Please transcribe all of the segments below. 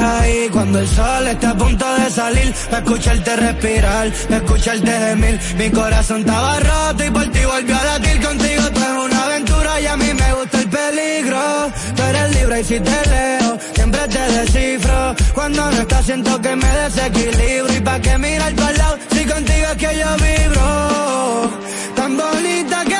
ahí cuando el sol está a punto de salir. para escucharte respirar, escucharte gemir. Mi corazón estaba roto y por ti volvió a latir contigo. Tú es una aventura y a mí me gusta el peligro. Tú eres libre y si te leo, siempre te descifro. Cuando no estás siento que me desequilibro. ¿Y pa' qué mirar tu lado si contigo es que yo vibro? Tan bonita que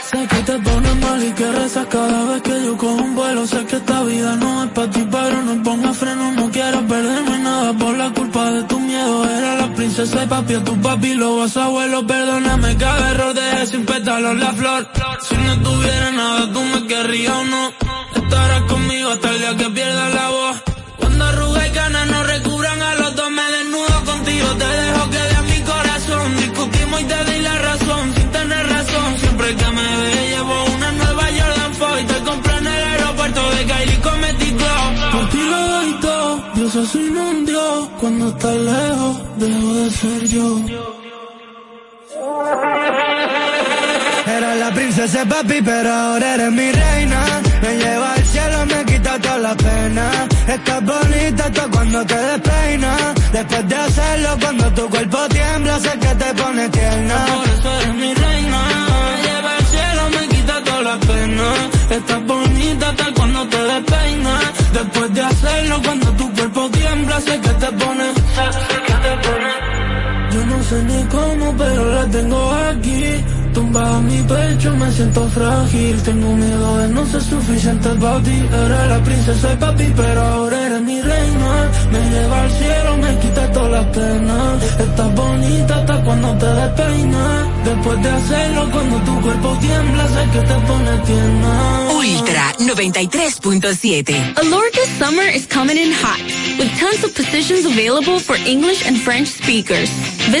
Sé que te pones mal y que rezas cada vez que yo cojo un vuelo. Sé que esta vida no es para ti, pero no ponga freno. No quiero perderme nada por la culpa de tu miedo. Era la princesa y papi a tu papi, lo vas abuelo. Perdóname cada error, de sin pétalos la flor. Si no tuviera nada, tú me querrías o no. Estarás conmigo hasta el día que pierda la voz. Un Dios. Cuando estás lejos, dejo de ser yo. Era la princesa papi, pero ahora eres mi reina. Me lleva al cielo, me quita toda la pena. Estás bonita hasta cuando te despeinas. Después de hacerlo, cuando tu cuerpo tiembla, sé que te pone tierna. Por eso eres mi reina la pena. Estás bonita hasta cuando te despeinas. Después de hacerlo, cuando tu cuerpo tiembla, sé que te pone. Sé que te pone. No sé ni cómo, pero la tengo aquí Tumba mi pecho, me siento frágil. Tengo miedo de no ser suficiente para ti. Era la princesa y papi, pero ahora eres mi reina. Me lleva al cielo, me quita todas las penas. Estás bonita hasta cuando te despeinas. Después de hacerlo, cuando tu cuerpo tiembla, sé que te pone tierna. Ultra 93.7. Alorca summer is coming in hot, with tons of positions available for English and French speakers. Visit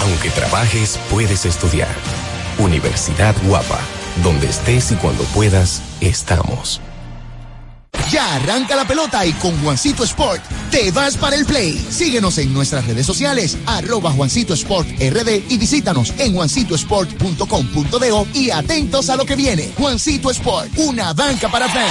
Aunque trabajes, puedes estudiar. Universidad Guapa, donde estés y cuando puedas, estamos. Ya arranca la pelota y con Juancito Sport te vas para el play. Síguenos en nuestras redes sociales, arroba Juancito Sport RD y visítanos en juancitosport.com.do y atentos a lo que viene. Juancito Sport, una banca para fans.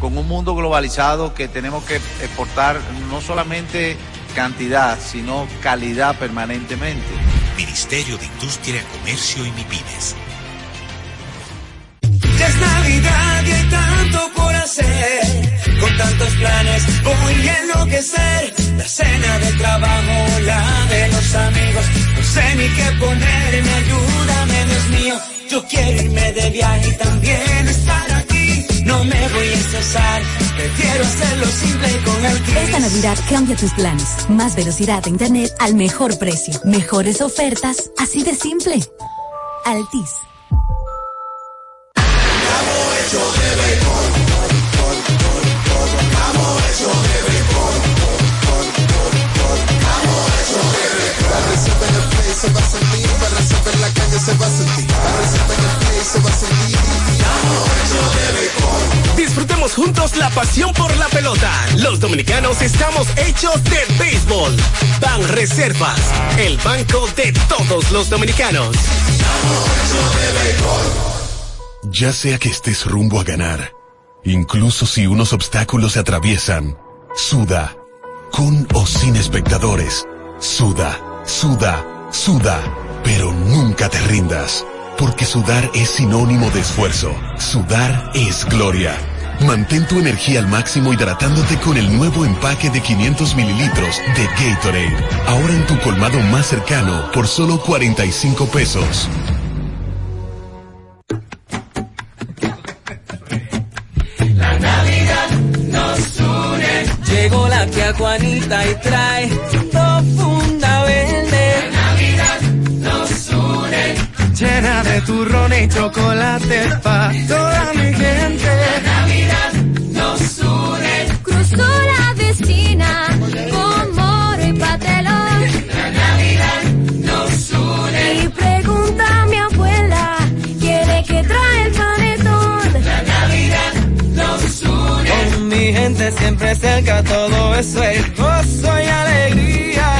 con un mundo globalizado que tenemos que exportar no solamente cantidad, sino calidad permanentemente. Ministerio de Industria, Comercio y MIPIMES. Ya es Navidad y hay tanto por hacer. Con tantos planes voy a enloquecer. La cena de sé ni qué ponerme, ayúdame, Dios mío. Yo quiero irme de viaje y también estar. No me voy a estresar, prefiero hacerlo simple con el Esta Navidad cambia tus planes. Más velocidad de internet al mejor precio. Mejores ofertas, así de simple. Altis. Se va a sentir, la calle se va a sentir, receta en el play se va a sentir. Disfrutemos juntos la pasión por la pelota. Los dominicanos estamos hechos de béisbol. Ban Reservas, el banco de todos los dominicanos. Ya sea que estés rumbo a ganar, incluso si unos obstáculos se atraviesan, suda, con o sin espectadores, suda, suda, suda, pero nunca te rindas, porque sudar es sinónimo de esfuerzo, sudar es gloria. Mantén tu energía al máximo hidratándote con el nuevo empaque de 500 mililitros de Gatorade, ahora en tu colmado más cercano por solo 45 pesos. La Navidad nos une. Llegó la tía Juanita y trae profunda Llena de turrón y chocolate pa' toda mi gente. La Navidad nos une. Cruzó la vecina con moro y patelón. La Navidad nos une. Y pregunta a mi abuela, ¿quién es que trae el panetón? La Navidad nos une. Con mi gente siempre cerca, todo eso es gozo y alegría.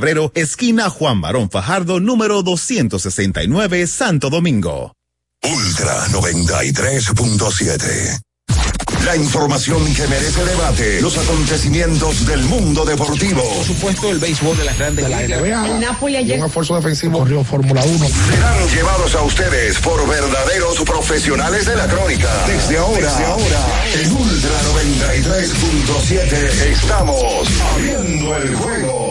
esquina Juan Barón Fajardo, número 269, Santo Domingo. Ultra 93.7. La información que merece debate, los acontecimientos del mundo deportivo. Por supuesto, el béisbol de las grandes ligas. El Napoli ayer. Un esfuerzo defensivo corrió Fórmula 1. Serán llevados a ustedes por verdaderos profesionales de la crónica. Desde ahora, Desde ahora en Ultra 93.7 estamos abriendo el juego.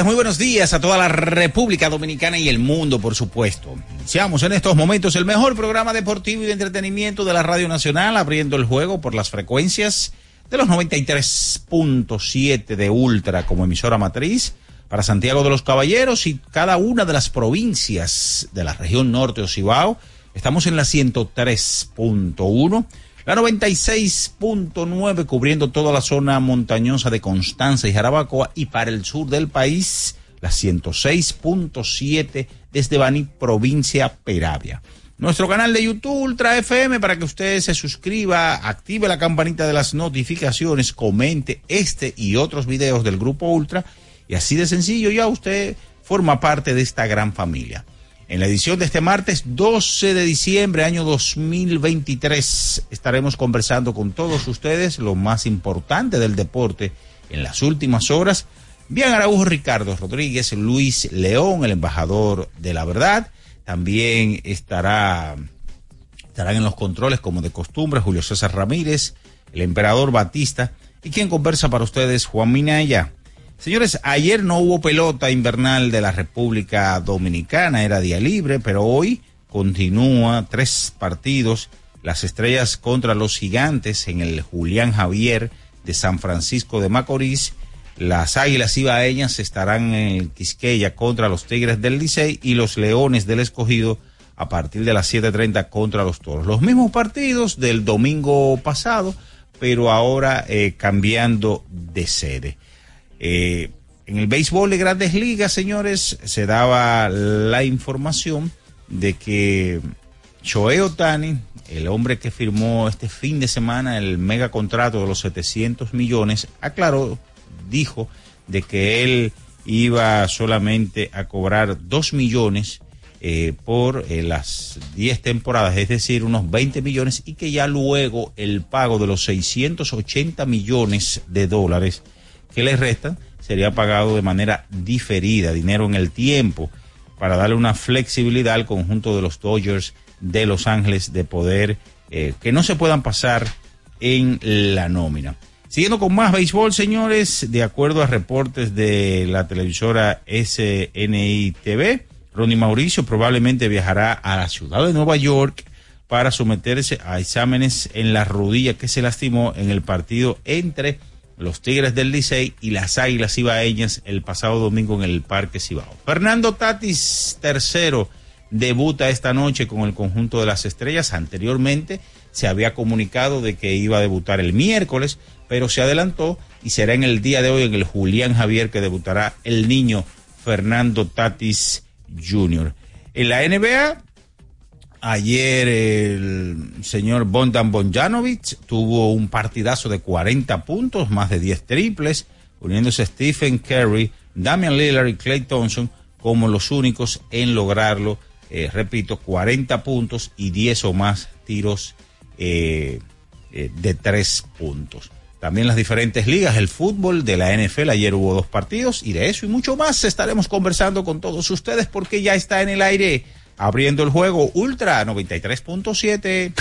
Muy buenos días a toda la República Dominicana y el mundo, por supuesto. Iniciamos en estos momentos el mejor programa deportivo y de entretenimiento de la Radio Nacional, abriendo el juego por las frecuencias de los 93.7 de Ultra como emisora matriz para Santiago de los Caballeros y cada una de las provincias de la región norte o Cibao. Estamos en la 103.1, la 96.9 cubriendo toda la zona montañosa de Constanza y Jarabacoa y para el sur del país la 106.7 desde Bani, provincia Peravia. Nuestro canal de YouTube Ultra FM para que usted se suscriba, active la campanita de las notificaciones, comente este y otros videos del Grupo Ultra y así de sencillo ya usted forma parte de esta gran familia. En la edición de este martes 12 de diciembre año 2023 estaremos conversando con todos ustedes lo más importante del deporte en las últimas horas. Bien Araújo Ricardo Rodríguez, Luis León, el embajador de la verdad también estará, estarán en los controles, como de costumbre, Julio César Ramírez, el emperador Batista, y quien conversa para ustedes, Juan Minaya. Señores, ayer no hubo pelota invernal de la República Dominicana, era día libre, pero hoy continúa tres partidos, las estrellas contra los gigantes en el Julián Javier de San Francisco de Macorís, las Águilas Ibaeñas estarán en Quisqueya contra los Tigres del Licey y los Leones del Escogido a partir de las 7.30 contra los Toros. Los mismos partidos del domingo pasado, pero ahora eh, cambiando de sede. Eh, en el béisbol de grandes ligas, señores, se daba la información de que Shohei Otani, el hombre que firmó este fin de semana el mega contrato de los 700 millones, aclaró dijo de que él iba solamente a cobrar 2 millones eh, por eh, las 10 temporadas, es decir, unos 20 millones, y que ya luego el pago de los 680 millones de dólares que le restan sería pagado de manera diferida, dinero en el tiempo, para darle una flexibilidad al conjunto de los Dodgers de Los Ángeles de poder eh, que no se puedan pasar en la nómina. Siguiendo con más béisbol, señores, de acuerdo a reportes de la televisora SNI TV, Ronnie Mauricio probablemente viajará a la ciudad de Nueva York para someterse a exámenes en la rodilla que se lastimó en el partido entre los Tigres del Licey y las Águilas Ibaeñas el pasado domingo en el Parque Cibao. Fernando Tatis, tercero, debuta esta noche con el conjunto de las estrellas. Anteriormente se había comunicado de que iba a debutar el miércoles, pero se adelantó y será en el día de hoy en el Julián Javier que debutará el niño Fernando Tatis Jr. En la NBA, ayer el señor Bondan Bonjanovic tuvo un partidazo de 40 puntos, más de 10 triples, uniéndose Stephen Curry, Damian Lillard y Clay Thompson como los únicos en lograrlo. Eh, repito, 40 puntos y 10 o más tiros eh, eh, de 3 puntos. También las diferentes ligas, el fútbol de la NFL, ayer hubo dos partidos y de eso y mucho más estaremos conversando con todos ustedes porque ya está en el aire abriendo el juego Ultra 93.7.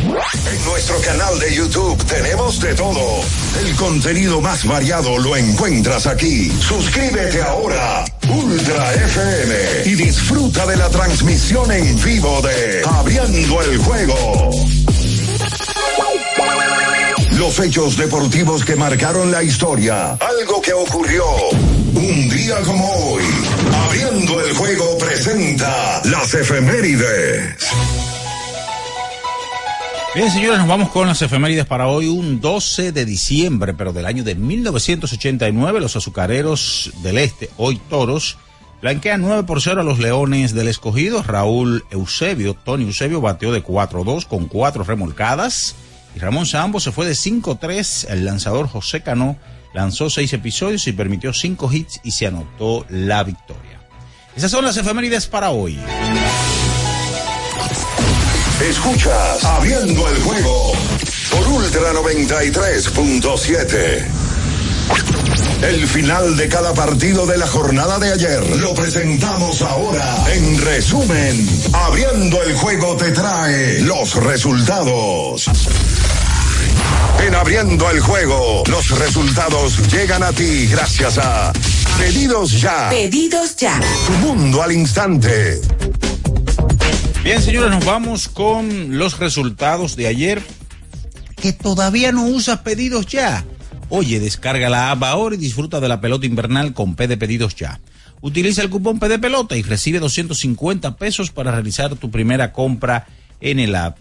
En nuestro canal de YouTube tenemos de todo. El contenido más variado lo encuentras aquí. Suscríbete ahora, Ultra FM, y disfruta de la transmisión en vivo de Abriendo el juego. Los hechos deportivos que marcaron la historia. Algo que ocurrió un día como hoy. Abriendo el juego presenta las efemérides. Bien, señores, nos vamos con las efemérides para hoy, un 12 de diciembre, pero del año de 1989, los azucareros del Este, hoy toros, blanquean 9 por 0 a los leones del escogido. Raúl Eusebio, Tony Eusebio, bateó de 4-2 con cuatro remolcadas. Y Ramón Sambo se fue de 5-3. El lanzador José Cano lanzó seis episodios y permitió cinco hits y se anotó la victoria. Esas son las efemérides para hoy. Escuchas Abriendo el juego por Ultra 93.7. El final de cada partido de la jornada de ayer lo presentamos ahora. En resumen, Abriendo el juego te trae los resultados. En Abriendo el juego, los resultados llegan a ti gracias a Pedidos Ya. Pedidos ya. Tu mundo al instante. Bien, señores, nos vamos con los resultados de ayer. que todavía no usas pedidos ya. Oye, descarga la app ahora y disfruta de la pelota invernal con P de pedidos ya. Utiliza el cupón P de pelota y recibe 250 pesos para realizar tu primera compra en el app.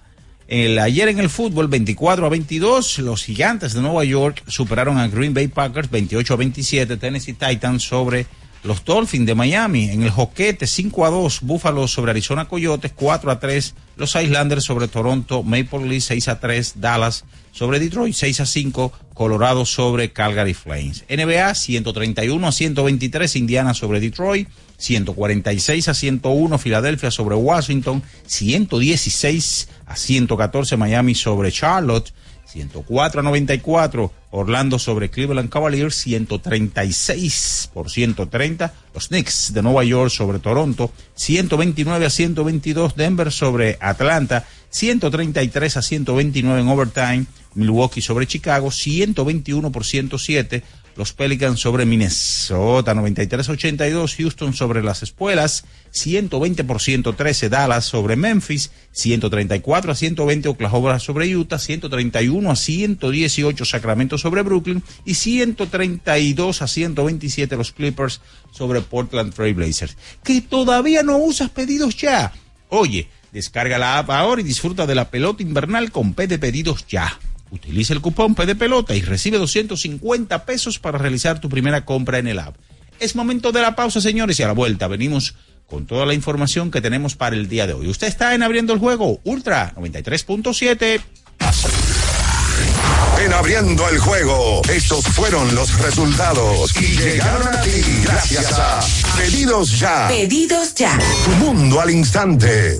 El, ayer en el fútbol, 24 a 22, los gigantes de Nueva York superaron a Green Bay Packers 28 a 27, Tennessee Titans sobre los Dolphins de Miami. En el joquete 5 a 2, Buffalo sobre Arizona Coyotes, 4 a 3, los Islanders sobre Toronto, Maple Leafs 6 a 3, Dallas sobre Detroit 6 a 5, Colorado sobre Calgary Flames. NBA 131 a 123, Indiana sobre Detroit. 146 a 101 Filadelfia sobre Washington, 116 a 114 Miami sobre Charlotte, 104 a 94 Orlando sobre Cleveland Cavaliers, 136 por 130 los Knicks de Nueva York sobre Toronto, 129 a 122 Denver sobre Atlanta, 133 a 129 en overtime. Milwaukee sobre Chicago, 121 por 107 los Pelicans sobre Minnesota, 93-82, Houston sobre las espuelas, 120 por 113, Dallas sobre Memphis, 134 a 120, Oklahoma sobre Utah, 131 a 118, Sacramento sobre Brooklyn y 132 a 127 los Clippers sobre Portland Trail Blazers. Que todavía no usas pedidos ya. Oye, descarga la app ahora y disfruta de la pelota invernal con P de pedidos ya. Utiliza el cupón P de pelota y recibe 250 pesos para realizar tu primera compra en el app. Es momento de la pausa, señores, y a la vuelta venimos con toda la información que tenemos para el día de hoy. Usted está en Abriendo el Juego, Ultra 93.7. En abriendo el juego, estos fueron los resultados y llegaron a ti gracias a Pedidos Ya. Pedidos ya. Tu mundo al instante.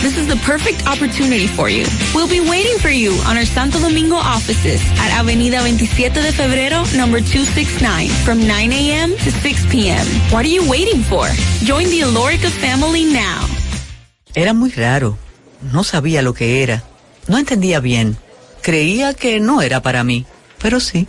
This is the perfect opportunity for you. We'll be waiting for you on our Santo Domingo offices at Avenida 27 de Febrero, number 269, from 9 a.m. to 6 p.m. What are you waiting for? Join the Alorica family now. Era muy raro. No sabía lo que era. No entendía bien. Creía que no era para mí, pero sí.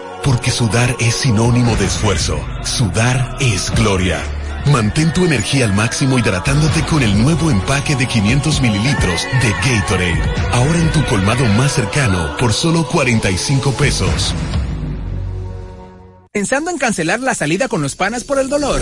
Porque sudar es sinónimo de esfuerzo. Sudar es gloria. Mantén tu energía al máximo hidratándote con el nuevo empaque de 500 mililitros de Gatorade. Ahora en tu colmado más cercano por solo 45 pesos. ¿Pensando en cancelar la salida con los panas por el dolor?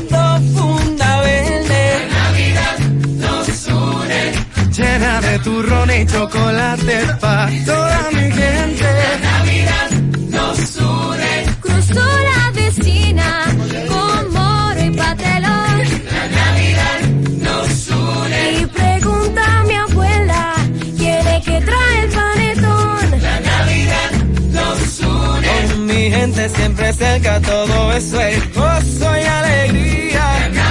Llena de turrón y chocolate pa' toda mi gente. La Navidad nos une. Cruzó la vecina con moro y patelón. La Navidad nos une. Y pregunta a mi abuela, ¿quiere que trae el panetón? La Navidad nos une. Con mi gente siempre cerca, todo eso es gozo y alegría. La.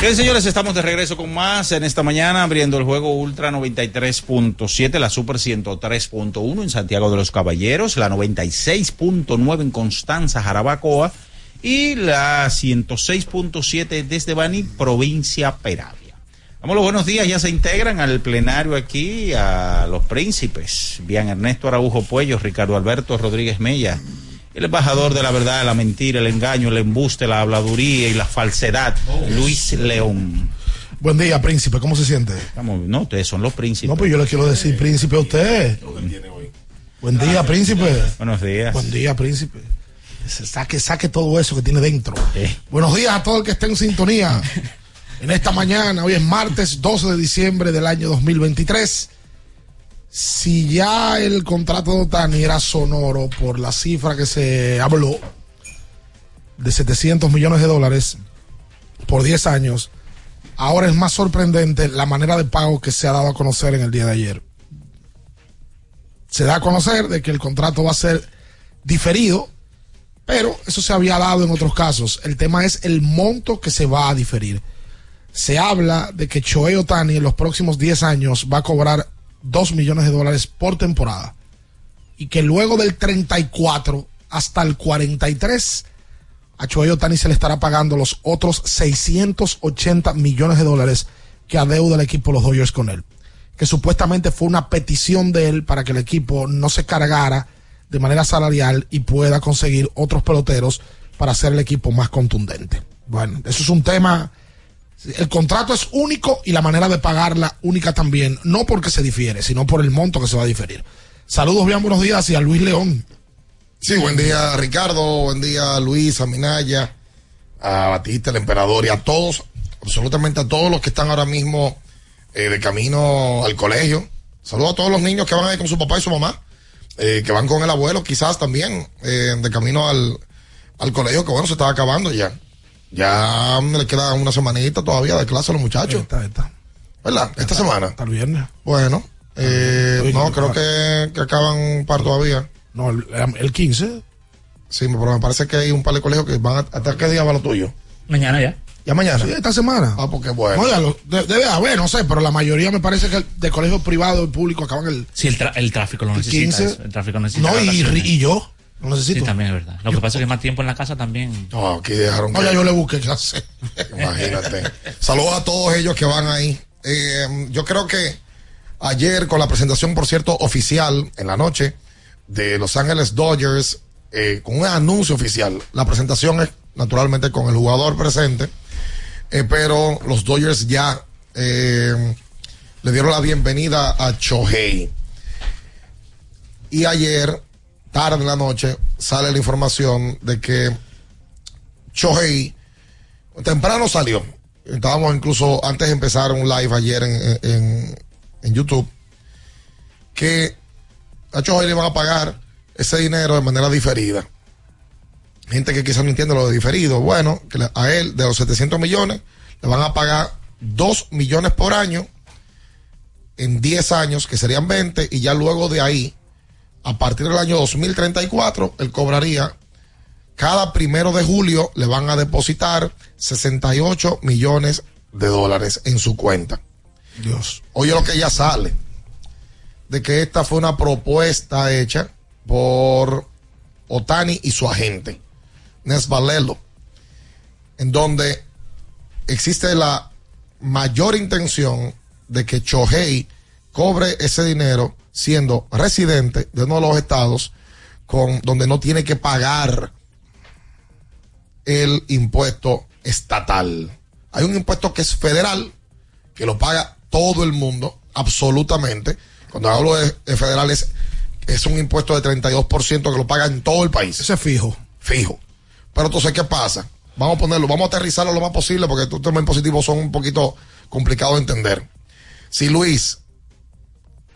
Bien, señores, estamos de regreso con más en esta mañana, abriendo el juego Ultra 93.7, la Super 103.1 en Santiago de los Caballeros, la 96.9 en Constanza, Jarabacoa y la 106.7 desde Bani, provincia Peravia. Damos los buenos días, ya se integran al plenario aquí a los príncipes, bien Ernesto Araujo Puello, Ricardo Alberto Rodríguez Mella el embajador de la verdad, la mentira, el engaño, el embuste, la habladuría y la falsedad, Luis León. Buen día, príncipe. ¿Cómo se siente? Estamos, no, ustedes son los príncipes. No, pues yo le quiero decir príncipe a usted. Buen día, príncipe. Buenos días. Buen día, príncipe. Saque, saque todo eso que tiene dentro. Buenos días a todo el que esté en sintonía. En esta mañana, hoy es martes 12 de diciembre del año 2023 si ya el contrato de Otani era sonoro por la cifra que se habló de 700 millones de dólares por 10 años, ahora es más sorprendente la manera de pago que se ha dado a conocer en el día de ayer. Se da a conocer de que el contrato va a ser diferido, pero eso se había dado en otros casos. El tema es el monto que se va a diferir. Se habla de que Choei Otani en los próximos 10 años va a cobrar 2 millones de dólares por temporada. Y que luego del 34 hasta el 43, a Choey Otani se le estará pagando los otros 680 millones de dólares que adeuda el equipo los Dodgers con él. Que supuestamente fue una petición de él para que el equipo no se cargara de manera salarial y pueda conseguir otros peloteros para hacer el equipo más contundente. Bueno, eso es un tema El contrato es único y la manera de pagarla única también, no porque se difiere, sino por el monto que se va a diferir. Saludos, bien buenos días y a Luis León. Sí, buen día Ricardo, buen día Luis, a Minaya, a Batista, el emperador y a todos, absolutamente a todos los que están ahora mismo eh, de camino al colegio. Saludos a todos los niños que van ahí con su papá y su mamá, eh, que van con el abuelo quizás también eh, de camino al, al colegio, que bueno, se está acabando ya. Ya le queda una semanita todavía de clase a los muchachos. Esta, esta. ¿Verdad? Esta semana. Hasta el viernes. Bueno, eh, Oye, no, que- creo que, que acaban un par todavía. No, el, el 15. Sí, pero me parece que hay un par de colegios que van a, ¿hasta qué día va lo tuyo? Mañana ya. ¿Ya mañana? Sí, esta semana. Ah, porque bueno. Oiga, lo- de- debe haber, no sé, pero la mayoría me parece que de colegios privados y públicos acaban el. Sí, el, tra- el tráfico lo El necesita. 15. eso, El tráfico necesita. No, y yo lo necesito. Sí, también es verdad. Lo que pasa es que más tiempo en la casa también. No, aquí dejaron No, ya yo le busqué qué hacer. Imagínate. Saludos a todos ellos que van ahí. Eh, yo creo que ayer con la presentación, por cierto, oficial en la noche de Los Ángeles Dodgers, eh, con un anuncio oficial. La presentación es naturalmente con el jugador presente, eh, pero los Dodgers ya eh, le dieron la bienvenida a Chohei. Y ayer, tarde en la noche, sale la información de que Chohei temprano salió. Estábamos incluso antes de empezar un live ayer en, en- YouTube. Que a Chohei le van a pagar ese dinero de manera diferida. Gente que quizás no entiende lo de diferido. Bueno, que a él de los 700 millones le van a pagar 2 millones por año en 10 años, que serían 20, y ya luego de ahí, a partir del año 2034, él cobraría cada primero de julio le van a depositar 68 millones de dólares en su cuenta. Dios. Oye lo que ya sale, de que esta fue una propuesta hecha por Otani y su agente, Nes Valelo, en donde existe la mayor intención de que Chohei cobre ese dinero siendo residente de uno de los estados con, donde no tiene que pagar el impuesto estatal. Hay un impuesto que es federal, que lo paga todo el mundo, absolutamente. Cuando hablo de, de federal es, es un impuesto de 32% que lo paga en todo el país. Ese es fijo. Fijo. Pero entonces, ¿qué pasa? Vamos a ponerlo, vamos a aterrizarlo lo más posible porque estos temas impositivos son un poquito complicados de entender. Si Luis,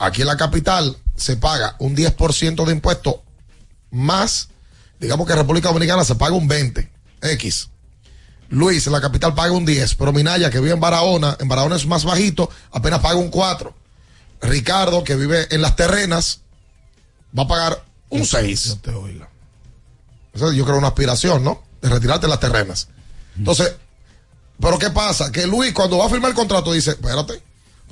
aquí en la capital, se paga un 10% de impuesto más, digamos que en República Dominicana se paga un 20, X. Luis en la capital paga un 10, pero Minaya que vive en Barahona, en Barahona es más bajito, apenas paga un 4. Ricardo que vive en las terrenas va a pagar un 6. Eso yo creo una aspiración, ¿no? De retirarte de las terrenas. Entonces, pero ¿qué pasa? Que Luis cuando va a firmar el contrato dice, espérate,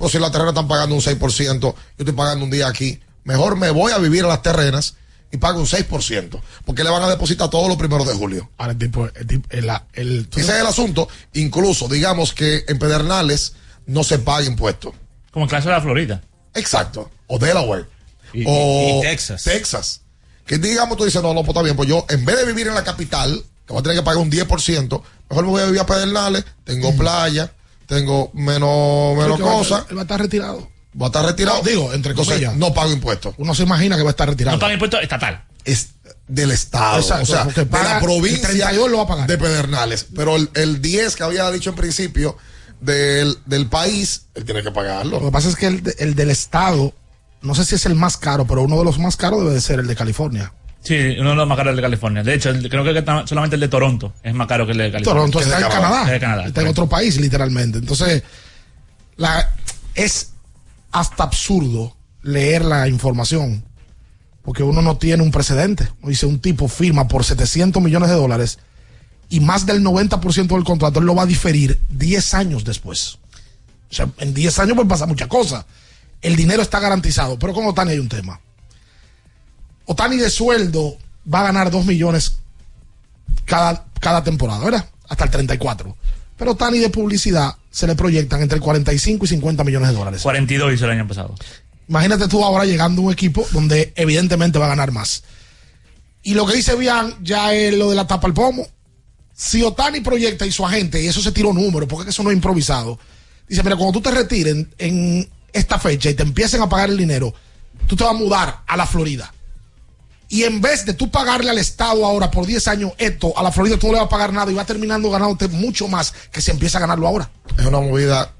pues si las terrenas están pagando un 6%, yo estoy pagando un día aquí, mejor me voy a vivir a las terrenas y pago un 6%, porque le van a depositar todos los primeros de julio. Ahora el tipo, el, tipo- el- el- Ese es el asunto. Incluso, digamos que en Pedernales no se paga impuesto. Como en clase de la Florida. Exacto. O Delaware. Y- o y- Texas. Texas. Que digamos, tú dices, no, no, pues está bien, pues yo, en vez de vivir en la capital, que voy a tener que pagar un 10%, mejor me voy a vivir a Pedernales, tengo playa, tengo menos, menos Él va a- cosas, Él va a estar retirado. va a estar retirado. No, digo, entre comillas. no pago impuestos. Uno se imagina que va a estar retirado. No paga impuesto estatal. Es del Estado. Exacto, o sea, de la provincia el 32 lo va a pagar. de Pedernales. Pero el, el 10 que había dicho en principio del, del país, él tiene que pagarlo. Lo que pasa es que el, de- el del estado, no sé si es el más caro, pero uno de los más caros debe de ser el de California. Sí, uno de los más caros de California. De hecho, el- creo que está- solamente el de Toronto es más caro que el de California. Toronto está en Canadá. Está en otro país, literalmente. Entonces, la, es hasta absurdo leer la información. Porque uno no tiene un precedente. Uno Dice, un tipo firma por 700 millones de dólares y más del 90% del contrato él lo va a diferir 10 años después. O sea, en 10 años puede pasar muchas cosas. El dinero está garantizado. Pero con Otani hay un tema. Otani de sueldo va a ganar 2 millones cada, cada temporada, ¿verdad? Hasta el 34. Pero Otani de publicidad se le proyectan entre 45 y 50 millones de dólares. 42 hizo el año pasado. Imagínate tú ahora llegando a un equipo donde evidentemente va a ganar más. Y lo que dice Bian ya es lo de la tapa al pomo. Si Otani proyecta y su agente, y eso se tiró número, porque es que eso no es improvisado, dice, mira, cuando tú te retires en, en esta fecha y te empiecen a pagar el dinero, tú te vas a mudar a la Florida. Y en vez de tú pagarle al Estado ahora por 10 años esto, a la Florida tú no le vas a pagar nada y vas terminando ganándote mucho más que si empieza a ganarlo ahora. Es una movida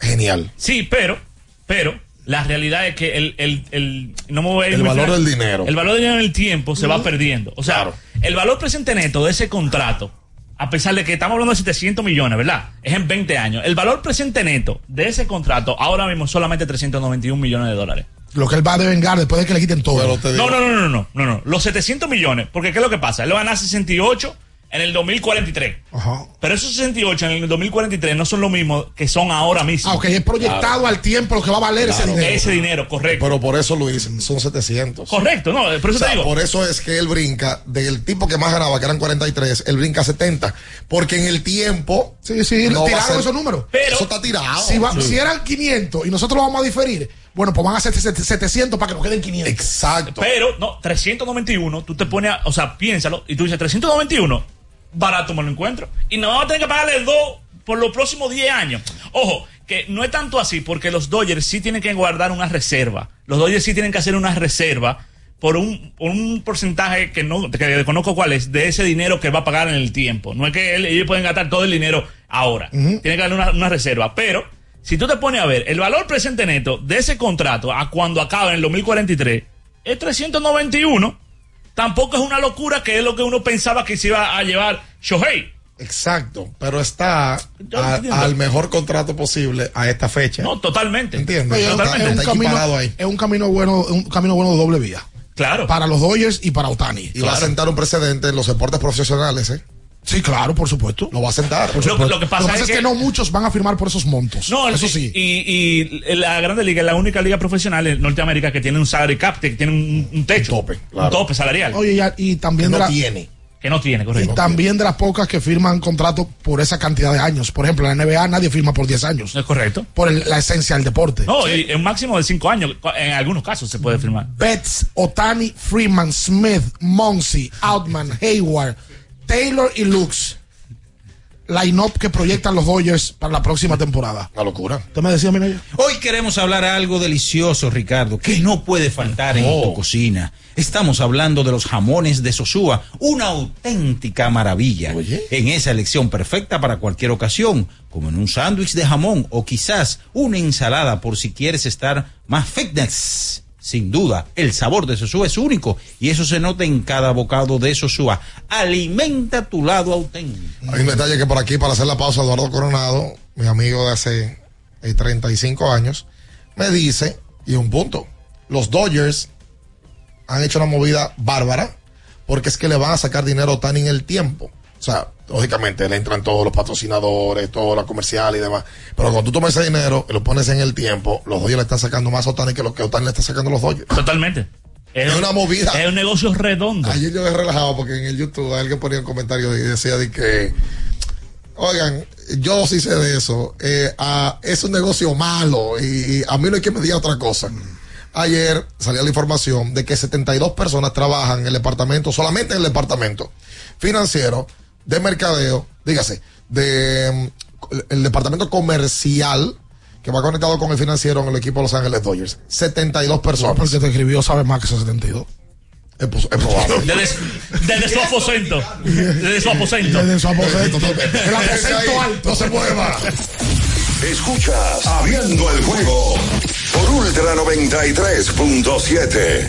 genial. Sí, pero, pero, la realidad es que el, el, el, no me voy a ir El valor final. del dinero. El valor del dinero en el tiempo se va perdiendo. O sea, el valor presente neto de ese contrato, a pesar de que estamos hablando de 700 millones, ¿verdad? Es en 20 años. El valor presente neto de ese contrato ahora mismo es solamente 391 millones de dólares. Lo que él va a devengar después de que le quiten todo. No, no, no, no, no, no, no. Los 700 millones, porque ¿qué es lo que pasa? Él va a ganar 68 en el 2043. Ajá. Pero esos 68 en el 2043 no son lo mismo que son ahora mismo. Ah, ok, es proyectado al tiempo lo que va a valer ese dinero. Ese dinero, correcto. Pero por eso, Luis, son 700. Correcto, no, por eso O sea, te digo. Por eso es que él brinca, del tipo que más ganaba, que eran 43, él brinca a 70. Porque en el tiempo. Sí, sí, no tiraron ser- esos números. eso está tirado. Si, va- Sí. si eran 500 y nosotros lo vamos a diferir, bueno, pues van a ser 700 para que nos queden 500. Exacto. Pero, no, 391, tú te pones, a- o sea, piénsalo, y tú dices, 391, barato me lo encuentro. Y no vamos a tener que pagarle el 2 por los próximos 10 años. Ojo, que no es tanto así, porque los Dodgers sí tienen que guardar una reserva. Los Dodgers sí tienen que hacer una reserva por un, por un porcentaje que no que desconozco cuál es, de ese dinero que va a pagar en el tiempo. No es que él- ellos pueden gastar todo el dinero ahora. Tienen que darle una, una reserva. Pero, si tú te pones a ver, el valor presente neto de ese contrato a cuando acaba en el 2043 es 391. Tampoco es una locura que es lo que uno pensaba que se iba a llevar Shohei. Exacto. Pero está a- entiendo. al mejor contrato posible a esta fecha. No, totalmente. ¿Entiendes? Oye, es, un- Está- es un está camino, equiparado ahí. es un camino bueno, un camino bueno de doble vía. Claro. Para los Dodgers y para Otani. Y va a sentar un precedente en los deportes profesionales, ¿eh? Sí, claro, por supuesto. Lo va a sentar. Lo- que pasa es es que, que- no muchos van a firmar por esos montos. No, eso y- sí. Y, y la Grande Liga es la única liga profesional en Norteamérica que tiene un salary cap, que tiene un, un techo. Un tope, Un tope salarial. Oye, y también de la- Que no tiene, Y correcto. también de las pocas que firman contratos por esa cantidad de años. Por ejemplo, en la NBA nadie firma por 10 años. Es correcto. Por el- la esencia del deporte. No, y un máximo de 5 años. En algunos casos se puede firmar. Betts, Otani, Freeman, Smith, Monsi, Outman, Hayward, Taylor y Lux. Line-up que proyectan los Dodgers para la próxima temporada. Una locura. ¿Usted me decía, mira? Hoy queremos hablar algo delicioso, Ricardo, que no puede faltar en tu cocina. Estamos hablando de los jamones de Sosúa, una auténtica maravilla. En esa elección perfecta para cualquier ocasión, como en un sándwich de jamón o quizás una ensalada por si quieres estar más fitness. Sin duda, el sabor de Sosúa es único y eso se nota en cada bocado de Sosúa. Alimenta tu lado auténtico. Hay un detalle que por aquí, para hacer la pausa, Eduardo Coronado, mi amigo de hace eh, 35 años, me dice, y un punto, los Dodgers han hecho una movida bárbara porque es que le van a sacar dinero tan en el tiempo. O sea, lógicamente le entran todos los patrocinadores, todo la comercial y demás. Pero cuando tú tomas ese dinero y lo pones en el tiempo, los Dodgers le están sacando más a Otani que lo que Otani le está sacando a los Dodgers. Totalmente. Es una movida. Es un negocio redondo. Ayer yo me he relajado porque en el YouTube alguien ponía un comentario y decía de que, oigan, yo sí sé de eso, eh, ah, es un negocio malo y, y a mí no hay que me diga otra cosa. Ayer salía la información de que 72 personas trabajan en el departamento, solamente en el departamento financiero, de mercadeo, dígase, de mm, el departamento comercial que va conectado con el financiero en el equipo de Los Ángeles Dodgers. 72 personas. Porque te escribió, sabe más que esos 72. Es, pos- es probable. Desde, desde su aposento. Desde su aposento. Desde su aposento. El aposento alto. No se mueva. Escuchas Abriendo el juego por Ultra 93.7.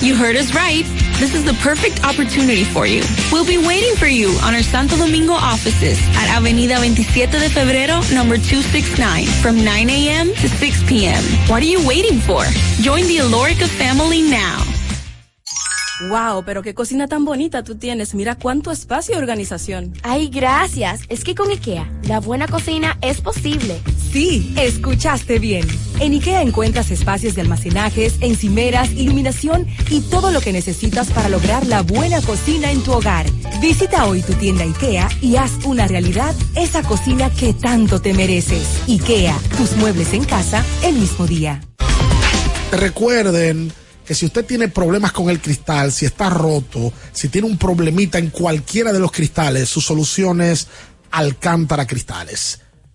You heard us right. This is the perfect opportunity for you. We'll be waiting for you on our Santo Domingo offices at Avenida 27 de Febrero, number 269, from 9 a.m. to 6 p.m. What are you waiting for? Join the Alorica family now. Wow, pero qué cocina tan bonita tú tienes. Mira cuánto espacio y organización. Ay, gracias. Es que con IKEA, la buena cocina es posible. Sí, escuchaste bien. En IKEA encuentras espacios de almacenajes, encimeras, iluminación y todo lo que necesitas para lograr la buena cocina en tu hogar. Visita hoy tu tienda IKEA y haz una realidad esa cocina que tanto te mereces. IKEA, tus muebles en casa el mismo día. Recuerden que si usted tiene problemas con el cristal, si está roto, si tiene un problemita en cualquiera de los cristales, su solución es Alcántara Cristales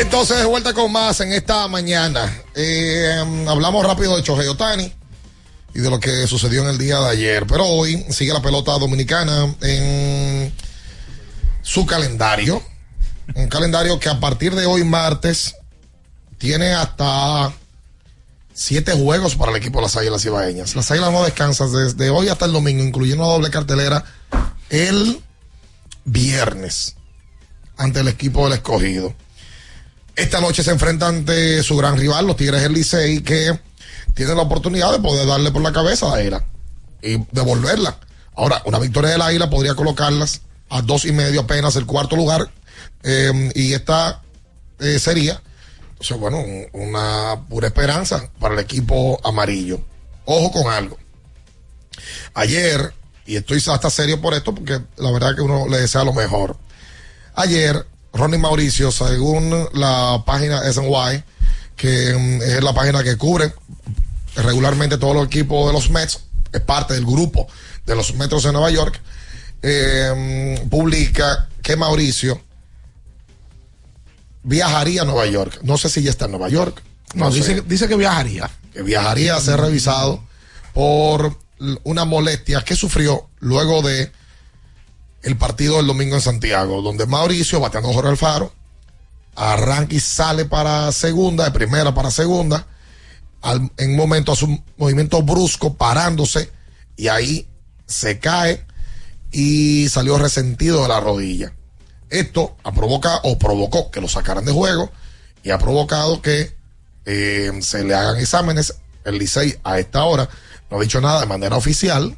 Entonces de vuelta con más en esta mañana. Eh, hablamos rápido de Chohei Otani y de lo que sucedió en el día de ayer. Pero hoy sigue la pelota dominicana en su calendario. Un calendario que a partir de hoy martes tiene hasta siete juegos para el equipo de las Águilas Ibaeñas. Las Águilas no descansan desde hoy hasta el domingo, incluyendo una doble cartelera el viernes ante el equipo del escogido. Esta noche se enfrenta ante su gran rival, los Tigres del Licey, que tienen la oportunidad de poder darle por la cabeza a la Águila y devolverla. Ahora, una victoria del Águila podría colocarlas a dos y medio apenas el cuarto lugar. eh, y esta eh, sería, entonces, bueno, un- una pura esperanza para el equipo amarillo. Ojo con algo. Ayer, y estoy hasta serio por esto porque la verdad que uno le desea lo mejor. Ayer, Ronnie Mauricio, según la página SNY, que mm, es la página que cubre regularmente todos los equipos de los Mets, es parte del grupo de los Metros de Nueva York, eh, mm, publica que Mauricio viajaría a Nueva York. No sé si ya está en Nueva York. No, sé dice, dice que viajaría. que viajaría a ser revisado por una molestia que sufrió luego de el partido del domingo en Santiago, donde Mauricio, bateando Jorge Alfaro, arranca y sale para segunda, de primera para segunda, en un momento hace un movimiento brusco, parándose, y ahí se cae y salió resentido de la rodilla. Esto ha provocado o provocó que lo sacaran de juego y ha provocado que eh, se le hagan exámenes. El Licey a esta hora no ha dicho nada de manera oficial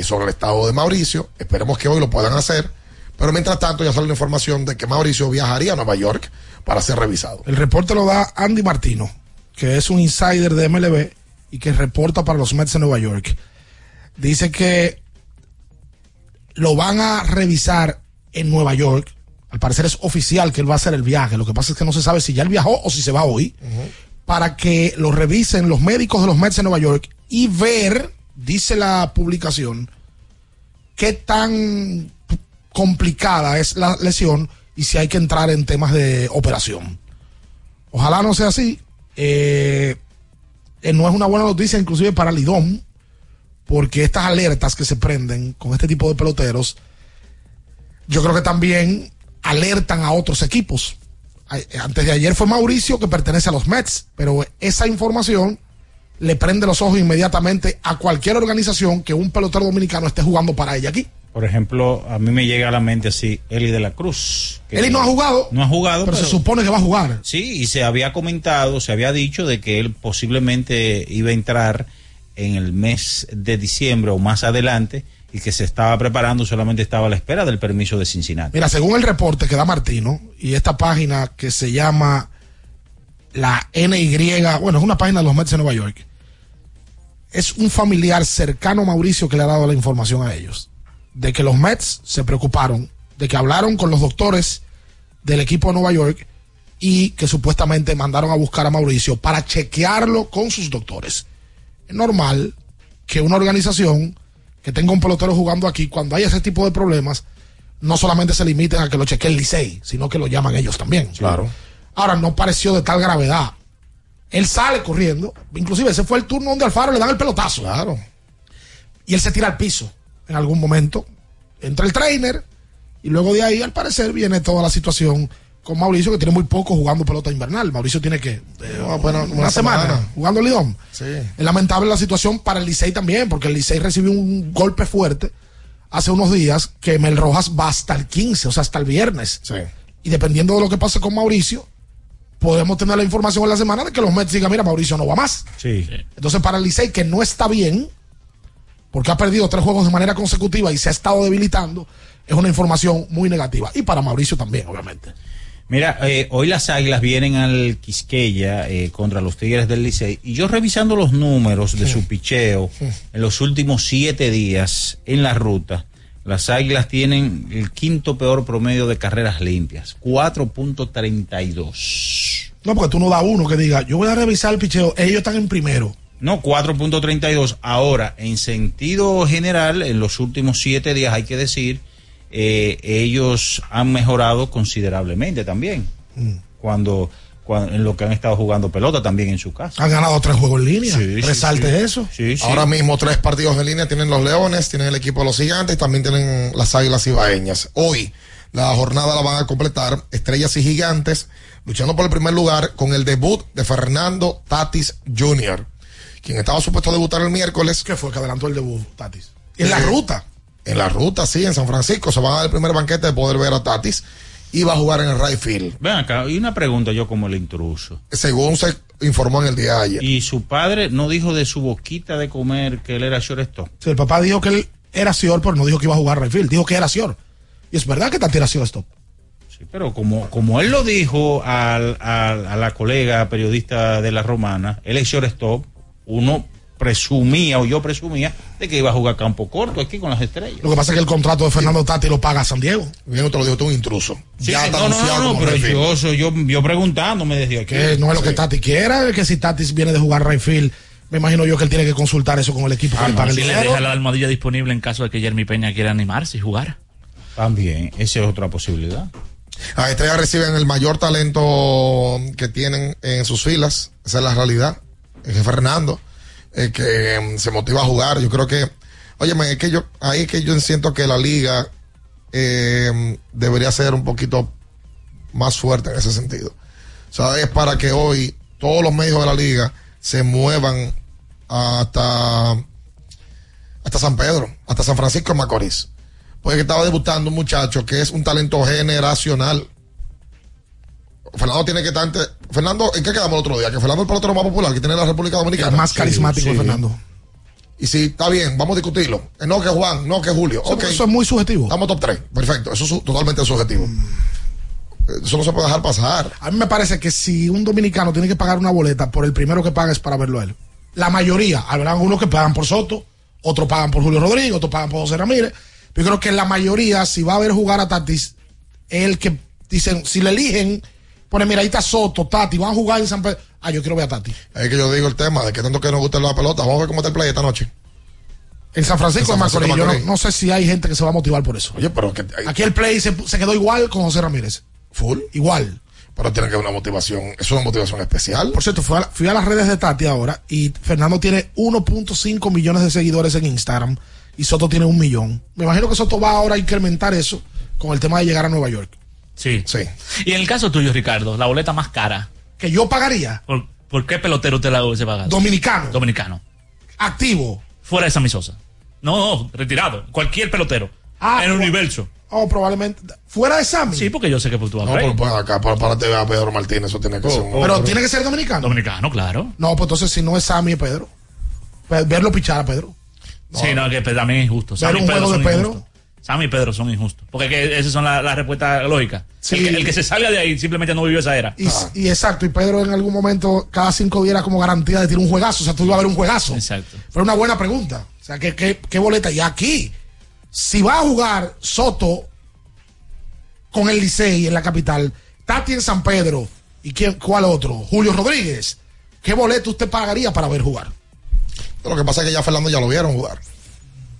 sobre el estado de Mauricio. Esperemos que hoy lo puedan hacer. Pero mientras tanto ya sale la información de que Mauricio viajaría a Nueva York para ser revisado. El reporte lo da Andy Martino, que es un insider de MLB y que reporta para los Mets de Nueva York. Dice que lo van a revisar en Nueva York. Al parecer es oficial que él va a hacer el viaje. Lo que pasa es que no se sabe si ya él viajó o si se va hoy. Para que lo revisen los médicos de los Mets de Nueva York y ver, dice la publicación, qué tan complicada es la lesión y si hay que entrar en temas de operación. Ojalá no sea así. Eh, eh, no es una buena noticia inclusive para Lidón, porque estas alertas que se prenden con este tipo de peloteros, yo creo que también alertan a otros equipos. Ay- Antes de ayer fue Mauricio que pertenece a los Mets, pero esa información le prende los ojos inmediatamente a cualquier organización que un pelotero dominicano esté jugando para ella aquí. Por ejemplo, a mí me llega a la mente así Eli de la Cruz. que Eli no ha jugado. No ha jugado, pero se supone que va a jugar. Sí, y se había comentado, se había dicho de que él posiblemente iba a entrar en el mes de diciembre o más adelante y que se estaba preparando, solamente estaba a la espera del permiso de Cincinnati. Mira, según el reporte que da Martino y esta página que se llama la NY, bueno, es una página de los Mets de Nueva York, es un familiar cercano a Mauricio que le ha dado la información a ellos de que los Mets se preocuparon, de que hablaron con los doctores del equipo de Nueva York y que supuestamente mandaron a buscar a Mauricio para chequearlo con sus doctores. Es normal que una organización que tenga un pelotero jugando aquí, cuando hay ese tipo de problemas, no solamente se limiten a que lo chequee el Licey, sino que lo llaman ellos también. Claro. Ahora, no pareció de tal gravedad. Él sale corriendo, inclusive ese fue el turno donde Alfaro le dan el pelotazo. Claro. Y él se tira al piso en algún momento. Entra el trainer y luego de ahí, al parecer, viene toda la situación con Mauricio, que tiene muy poco jugando pelota invernal. Mauricio tiene que eh, una, una semana, semana. jugando Lidón. Sí. Es lamentable la situación para el Licey también, porque el Licey recibió un golpe fuerte hace unos días que Mel Rojas va hasta el 15, o sea, hasta el viernes. Sí. Y dependiendo de lo que pase con Mauricio, podemos tener la información en la semana de que los Mets digan, mira, Mauricio no va más. Sí. Entonces, para el Licey, que no está bien, porque ha perdido tres juegos de manera consecutiva y se ha estado debilitando, es una información muy negativa. Y para Mauricio también, obviamente. Mira, eh, hoy las Águilas vienen al Quisqueya eh, contra los Tigres del Licey y yo revisando los números de su picheo en los últimos siete días en la ruta, las Águilas tienen el quinto peor promedio de carreras limpias, 4.32. No, porque tú no das uno que diga, yo voy a revisar el picheo, ellos están en primero. No, 4.32. Ahora, en sentido general, en los últimos siete días hay que decir, eh, ellos han mejorado considerablemente también. Mm. Cuando, cuando en lo que han estado jugando pelota también en su casa. Han ganado tres juegos en línea. Sí, sí, Resalte sí. eso. Sí, sí. Ahora mismo tres partidos en línea tienen los Leones, tienen el equipo de los Gigantes también tienen las Águilas Ibaeñas. Hoy la jornada la van a completar Estrellas y Gigantes luchando por el primer lugar con el debut de Fernando Tatis Jr., quien estaba supuesto a debutar el miércoles. ¿Qué fue que adelantó el debut, Tatis? En la ruta. En la ruta, sí, en San Francisco. Se va a dar el primer banquete de poder ver a Tatis va a jugar en el right field. Ven acá, y una pregunta yo como el intruso. Según se informó en el día de ayer. ¿Y su padre no dijo de su boquita de comer que él era shortstop? Sí, el papá dijo que él era Sior, pero no dijo que iba a jugar right field. Dijo que era Sior. Y es verdad que Tati era Sior Sí, pero como, como él lo dijo al- al- a la colega periodista de la Romana, él es shortstop, uno presumía o yo presumía de que iba a jugar campo corto aquí con las estrellas. Lo que pasa es que el contrato de Fernando Tati lo paga San Diego. Bien, te lo dijo tú, un intruso. Sí, Ya está no, no, anunciado no, no, pero yo, soy- yo, yo preguntando me decía Que no es lo que Tati quiera, que si Tati viene de jugar right field, me imagino yo que él tiene que consultar eso con el equipo Ah, que el Si le dinero. deja la almohadilla disponible en caso de que Jeremy Peña quiera animarse y jugar. También, esa es otra posibilidad. Las estrellas reciben el mayor talento que tienen en sus filas. Esa es la realidad. Es que Fernando, eh, que mm, se motiva a jugar. Yo creo que, óyeme, es que yo, ahí es que yo siento que la liga eh, debería ser un poquito más fuerte en ese sentido. O sea, es para que hoy todos los medios de la liga se muevan hasta, hasta San Pedro, hasta San Francisco de Macorís. Porque estaba debutando un muchacho que es un talento generacional. Fernando tiene que estar ante- Fernando, ¿en qué quedamos el otro día? Que Fernando es el pelotero más popular que tiene la República Dominicana. El más carismático, Fernando. Y si está bien, vamos a discutirlo. Eh, No que Juan, no que Julio. Eso- Ok. eso es muy subjetivo. Estamos top 3. Perfecto. Eso es su- totalmente subjetivo. Eh, Eso no se puede dejar pasar. A mí me parece que si un dominicano tiene que pagar una boleta, por el primero que paga es para verlo a él. La mayoría, habrán unos que pagan por Soto, otros pagan por Julio Rodríguez, otros pagan por José Ramírez. Yo creo que la mayoría, si va a ver jugar a Tatis, es el que dicen, si le eligen, pone, mira, ahí está Soto, Tati, van a jugar en San Pedro. Ah, yo quiero ver a Tati. Es que yo digo el tema de que tanto que nos gusta la pelota. Vamos a ver cómo está el play esta noche. En San Francisco En de San Francisco Macorís, yo no, sé si hay gente que se va a motivar por eso. Oye, pero que. Aquí el play se, se quedó igual con José Ramírez. Full. Igual. Pero tiene que haber una motivación. Es una motivación especial. Por cierto, fui a, fui a las redes de Tati ahora y Fernando tiene 1.5 millones de seguidores en Instagram y Soto tiene un millón. Me imagino que Soto va ahora a incrementar eso con el tema de llegar a Nueva York. Sí. Sí. Y en el caso tuyo, Ricardo, la boleta más cara. Que yo pagaría. ¿Por, por qué pelotero te la hubiese pagado? Dominicano. Dominicano. Activo. Fuera de Sammy Sosa. No, no, retirado. Cualquier pelotero. Ah, en el cu- universo. Oh, probablemente. Fuera de Sammy. Sí, porque yo sé que tú vas No, pero pues acá, para, para te a Pedro Martínez, eso tiene que ser un. Pero tiene que ser dominicano. Dominicano, claro. No, pues entonces si no es Sammy, es Pedro. Pues Verlo pichar a Pedro. sí, no, que pe- también es injusto. Ver un Pedro juego de Pedro. Sammy y Pedro son injustos. Porque que esas son las la respuestas lógicas. Sí. El, que, el que se salga de ahí simplemente no vivió esa era. Y, y exacto, y Pedro en algún momento, cada cinco días era como garantía de tirar un juegazo. O sea, tú ibas a ver un juegazo. Exacto. Pero una buena pregunta. O sea, ¿qué, qué, qué boleta? Y aquí, si va a jugar Soto con el Licey en la capital, Tati en San Pedro, ¿y quién, cuál otro? Julio Rodríguez. ¿Qué boleto usted pagaría para ver jugar? Lo que pasa es que ya Fernando ya lo vieron jugar.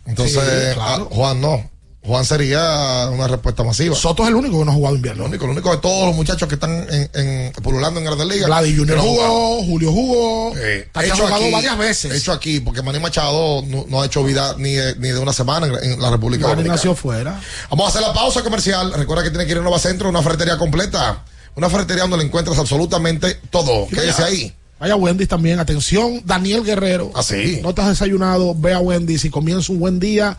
Entonces, Sí, claro. ah, Juan no. Juan sería una respuesta masiva. Soto es el único que no ha jugado invierno. Lo único, lo único de todos los muchachos que están en, en, pululando en Grandes Ligas. Vladi Junior no jugó, Julio jugó. Eh, ha hecho jugado aquí- varias veces. Hecho aquí, porque Manny Machado no, no ha hecho vida ni de, ni de una semana en, en la República Dominicana. nació fuera. Vamos a hacer la pausa comercial. Recuerda que tiene que ir a Nueva Centro, una ferretería completa. Una ferretería donde le encuentras absolutamente todo. Quédese ahí. Vaya Wendy's también. Atención, Daniel Guerrero. Así. No te has desayunado, ve a Wendy's y comienza un buen día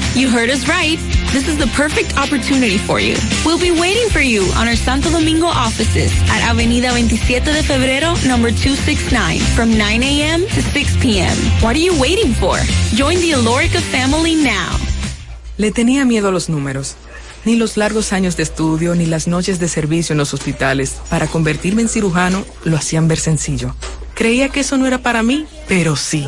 You heard us right. This is the perfect opportunity for you. We'll be waiting for you on our Santo Domingo offices at Avenida 27 de Febrero, number 269, from 9 a.m. to 6 p.m. What are you waiting for? Join the Alorica family now. Le tenía miedo a los números. Ni los largos años de estudio, ni las noches de servicio en los hospitales para convertirme en cirujano lo hacían ver sencillo. Creía que eso no era para mí, pero sí.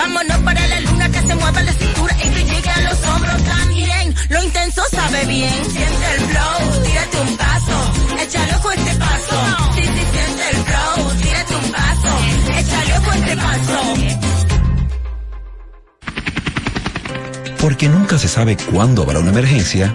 Vámonos para la luna que se mueva la cintura y que llegue a los hombros también. Lo intenso sabe bien, siente el flow, tírate un paso, échale ojo este paso. Sí, sí, siente el flow, tírate un paso, échale ojo este paso. Porque nunca se sabe cuándo habrá una emergencia,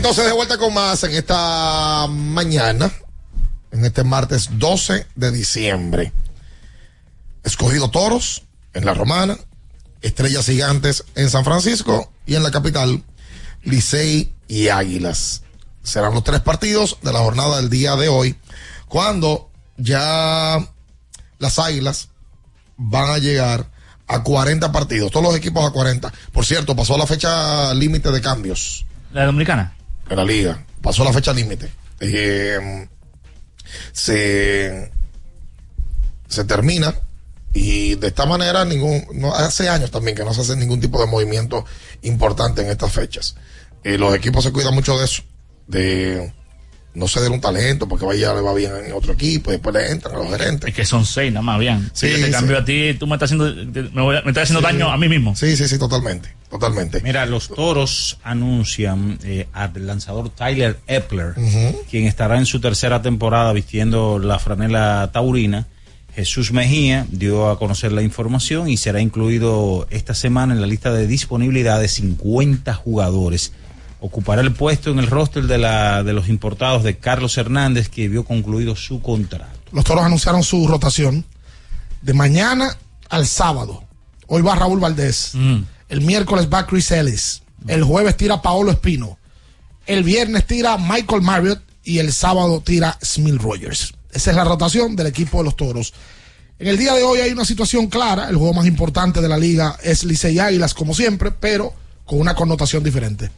entonces de vuelta con más en esta mañana, en este martes 12 de diciembre. Escogido Toros en la Romana, Estrellas Gigantes en San Francisco y en la capital, Licey y Águilas. Serán los tres partidos de la jornada del día de hoy, cuando ya las Águilas van a llegar a 40 partidos, todos los equipos a 40. Por cierto, pasó la fecha límite de cambios. ¿La dominicana? En la liga. Pasó la fecha límite. Eh, se, se termina y de esta manera ningún, no, hace años también que no se hace ningún tipo de movimiento importante en estas fechas. Eh, los equipos se cuidan mucho de eso, de no ceder un talento porque vaya le va bien en otro equipo y después le entran a los gerentes. Es que son seis nada más, bien. Sí, si yo te sí. cambio a ti, tú me estás haciendo, me, voy a- me estás haciendo Sí. daño a mí mismo. Sí, sí, sí, totalmente. Totalmente. Mira, los toros anuncian eh, al lanzador Tyler Epler, quien estará en su tercera temporada vistiendo la franela taurina. Jesús Mejía dio a conocer la información y será incluido esta semana en la lista de disponibilidad de 50 jugadores. Ocupará el puesto en el roster de, la, de los importados de Carlos Hernández, que vio concluido su contrato. Los toros anunciaron su rotación de mañana al sábado. Hoy va Raúl Valdés. El miércoles va Chris Ellis. El jueves tira Paolo Espino. El viernes tira Michael Marriott. Y el sábado tira Smith Rogers. Esa es la rotación del equipo de los toros. En el día de hoy hay una situación clara. El juego más importante de la liga es Licey Águilas, como siempre, pero con una connotación diferente.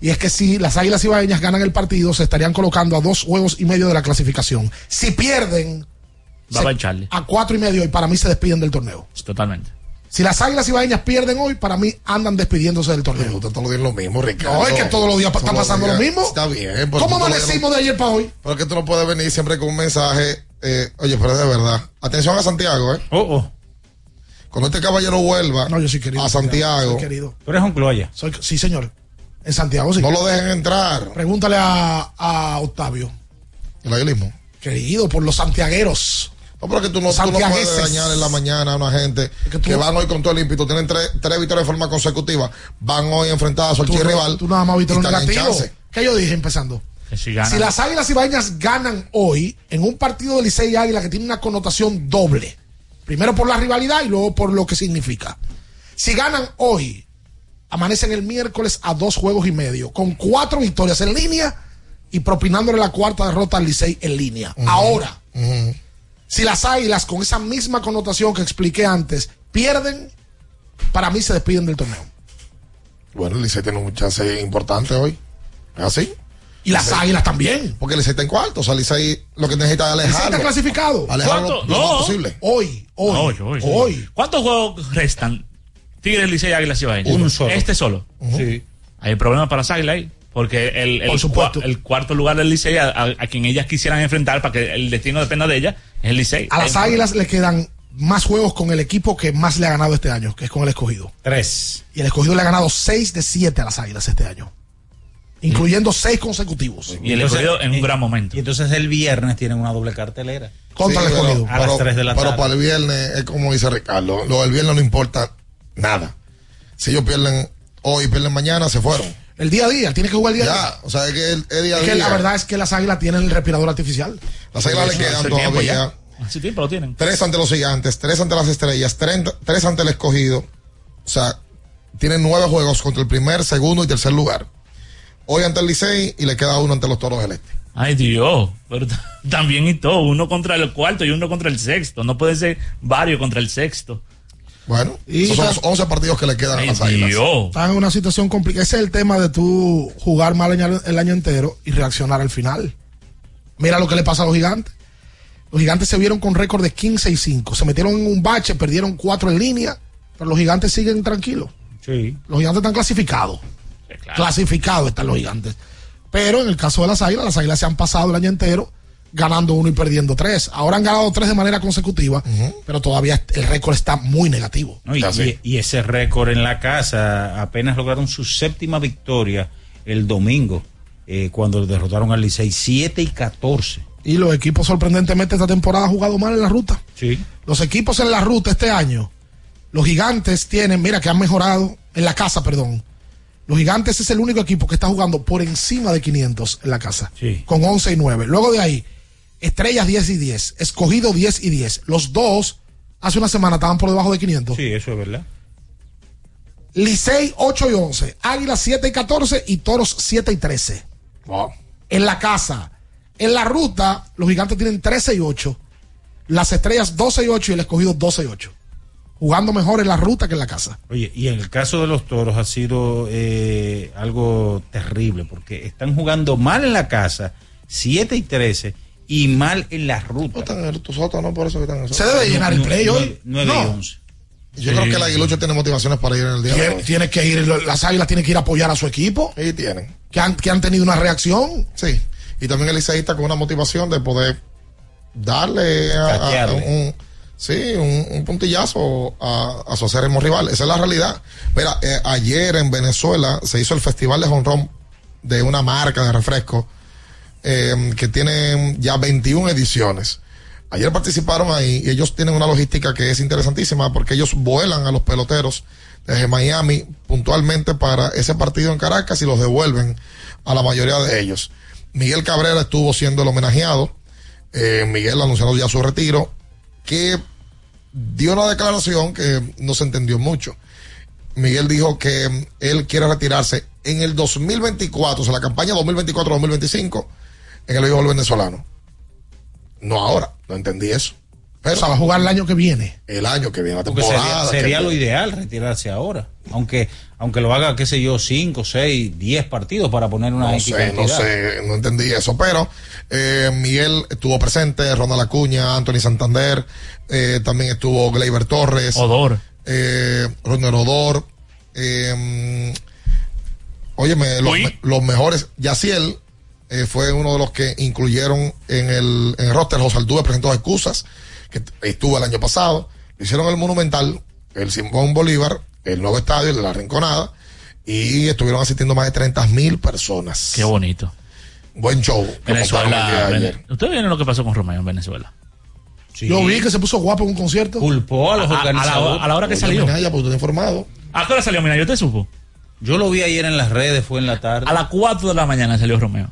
Y es que si las Águilas Ibaeñas ganan el partido, se estarían colocando a dos juegos y medio de la clasificación. Si pierden, Va se- a Charlie. a cuatro y medio y para mí se despiden del torneo. Totalmente. Si las Águilas Ibaeñas pierden hoy, para mí andan despidiéndose del torneo. Todos los días lo mismo, Ricardo. No, es que todos los días está pasando lo mismo. Está bien. pero ¿Cómo amanecimos no- de ayer para hoy? Porque tú no puedes venir siempre con un mensaje. eh, oye, pero de verdad. Atención a Santiago, ¿eh? Oh, oh. Cuando este caballero vuelva No, yo sí querido. a Santiago, Soy querido. Tú eres un cloya. Soy- sí, señor. En Santiago, sí. no lo dejen entrar. Pregúntale a, a Octavio. El aguilismo. Querido, por los santiagueros. No, pero que tú no, tú no puedes dañar en la mañana a una gente que, van hoy con todo el ímpetu, tienen tres, tres victorias de forma consecutiva, van hoy enfrentadas a su Tú, archirrival. tú nada más viste. ¿Qué yo dije empezando? Que si. Si las Águilas Ibaeñas ganan hoy en un partido de Licey y Águila que tiene una connotación doble. Primero por la rivalidad y luego por lo que significa. Si ganan hoy, amanecen el miércoles a dos juegos y medio, con cuatro victorias en línea y propinándole la cuarta derrota al Licey en línea. Ahora, si las Águilas con esa misma connotación que expliqué antes pierden, para mí se despiden del torneo. Bueno, el Licey tiene un chance importante hoy. ¿Es así? Y las Licey- Águilas también. Porque el Licey está en cuarto. O sea, el Licey lo que necesita es Licey está alejarlo. clasificado. Alejarlo ¿Cuánto? lo No. más posible. Hoy, hoy, No, hoy, hoy, hoy. ¿Cuántos juegos restan? Tigres, Licey, Águilas y Ibaeñas. Uno solo. Este solo. Sí. Hay problemas para las Águilas ahí. Porque el, el, Por supuesto. cua- el cuarto lugar del Licey, a, a- a quien ellas quisieran enfrentar para que el destino dependa de ella, es el Licey. A las Águilas le quedan más juegos con el equipo que más le ha ganado este año, que es con el escogido. Tres. Y el escogido le ha ganado 6 de 7 a las Águilas este año. Incluyendo 6 consecutivos. Y el Entonces, escogido en un gran momento. Y entonces el viernes tienen una doble cartelera. Contra Sí, el pero- escogido. A las pero- tres de la Pero tarde. para el viernes es como dice Ricardo. Lo del viernes no importa nada. Si ellos pierden hoy, pierden mañana, se fueron. El día a día, tiene que jugar el día a día. Ya, o sea, es que el, el día a Es que día. la verdad es que las Águilas tienen el respirador artificial. Las águilas le quedan todavía ya. Hace tiempo lo tienen. tres ante los gigantes, tres ante las estrellas, tres, tres ante el escogido. O sea, tienen nueve juegos contra el primer, segundo y tercer lugar. Hoy ante el Licey y le queda uno ante los toros del este. Ay Dios, pero también y todo, uno contra el cuarto y uno contra el sexto, no puede ser varios contra el sexto. Bueno, Y esos son los 11 partidos que le quedan Ay a las águilas. Están en una situación complicada. Ese es el tema de tú jugar mal el año, el año entero y reaccionar al final. Mira lo que le pasa a los gigantes. Los gigantes se vieron con récord de 15 y 5. Se metieron en un bache, perdieron 4 en línea, pero los gigantes siguen tranquilos. Sí. Los gigantes están clasificados. Clasificados están los gigantes. Pero en el caso de las águilas, las águilas se han pasado el año entero ganando uno y perdiendo tres. Ahora han ganado tres de manera consecutiva, pero todavía el récord está muy negativo. ¿no? Y, y- y ese récord en la casa apenas lograron su séptima victoria el domingo, eh, cuando derrotaron al Licey 7 y 14. Y los equipos sorprendentemente esta temporada han jugado mal en la ruta. Sí. Los equipos en la ruta este año, los gigantes tienen, mira que han mejorado en la casa, perdón. Los gigantes es el único equipo que está jugando por encima de 500 en la casa, Sí. con 11 y 9. Luego de ahí, estrellas 10 y 10, escogido 10 y 10. Los dos hace una semana estaban por debajo de 500. Sí, eso es verdad. Licey 8 y 11, Águilas 7 y 14 y Toros 7 y 13. En la casa. En la ruta, los gigantes tienen 13 y 8. Las estrellas 12 y 8 y el escogido 12 y 8. Jugando mejor en la ruta que en la casa. Oye, y en el caso de los toros ha sido eh, algo terrible, porque están jugando mal en la casa, 7 y 13, y mal en la ruta. Tu sótano, por eso que están en el Se debe llenar el play hoy. 9 y No. 11. Yo creo que el Aguilucho tiene motivaciones para ir en el día de Tiene, hoy. tiene que ir, las águilas tienen que ir a apoyar a su equipo. Sí, tienen. Que han, que han tenido una reacción. Sí. Y también el liceísta con una motivación de poder darle a, un, sí, un, un puntillazo a, a su acérrimo rival. Esa es la realidad. Mira, eh, ayer en Venezuela se hizo el festival de honrón de una marca de refresco eh, que tiene ya 21 ediciones. Ayer participaron ahí y ellos tienen una logística que es interesantísima porque ellos vuelan a los peloteros desde Miami puntualmente para ese partido en Caracas y los devuelven a la mayoría de ellos. Miguel Cabrera estuvo siendo el homenajeado. Eh, Miguel anunció ya su retiro, que dio una declaración que no se entendió mucho. Miguel dijo que él quiere retirarse en el 2024, o sea, la campaña 2024-2025, en el béisbol venezolano. No ahora, no entendí eso. Pero o sea, va a jugar el año que viene. el año que viene, la Porque temporada. sería, sería que- lo ideal retirarse ahora. Aunque aunque lo haga, qué sé yo, 5, 6, 10 partidos para poner una No sé, no sé, no entendí eso, pero eh, Miguel estuvo presente, Ronald Acuña, Anthony Santander, eh, también estuvo Gleyber Torres, Odor. eh, Ronald Odor, eh, óyeme, los, me- los mejores, Yaciel eh, fue uno de los que incluyeron en el, en el roster, José Altuve presentó excusas, que estuvo el año pasado, hicieron el Monumental, el Simón Bolívar, el nuevo estadio, el de la Rinconada, y estuvieron asistiendo más de 30 mil personas. Qué bonito. Buen show. Venezuela. Vene-. ¿Ustedes vieron lo que pasó con Romeo en Venezuela? Yo vi que se puso guapo en un concierto. Culpó a los A- a la- organizadores. a la hora que Oye, salió. Minaya, pues informado. ¿A qué hora salió? Mira, yo te supo. Yo lo vi ayer en las redes, fue en la tarde. A las 4 de la mañana salió Romeo.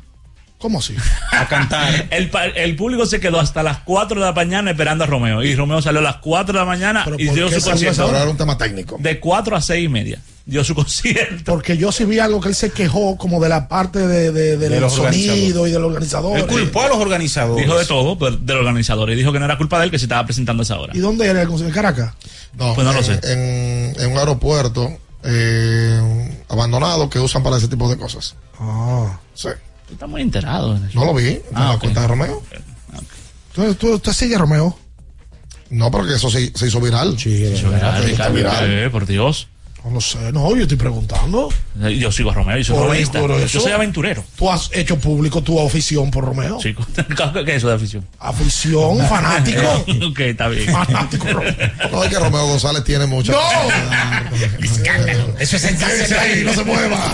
¿Cómo así? A cantar. El, el público se quedó hasta las 4 de la mañana esperando a Romeo. Y Romeo salió a las 4 de la mañana ¿Pero y por dio qué su concierto. un tema técnico. De 4 a 6 y media. Dio su concierto. Porque yo sí vi algo que él se quejó como de la parte de, de- del De los sonido organizadores. y del organizador. Él culpó a los organizadores. Dijo de todo pero del organizador. Y dijo que no era culpa de él que se estaba presentando a esa hora. ¿Y dónde era el concierto? ¿En Caracas? No, Pues no lo en, sé. En, en un aeropuerto eh, abandonado que usan para ese tipo de cosas. Ah. Sí. Tú estás muy enterado. No lo vi en Ah, cuenta de Romeo. Entonces, ¿tú, usted sigue Romeo? No, porque eso se, se hizo viral. Sí, era, Está Ricardo, viral. eh, por Dios. No lo sé. No, yo estoy preguntando. Yo sigo a Romeo, yo soy por Yo soy aventurero. Tú has hecho público tu afición por Romeo. Chico, ¿qué es eso de afición? Afición, fanático. ok, está bien. fanático Romeo. No es que Romeo González tiene mucho. ¡No! Eso es Quédese ahí, no se mueva.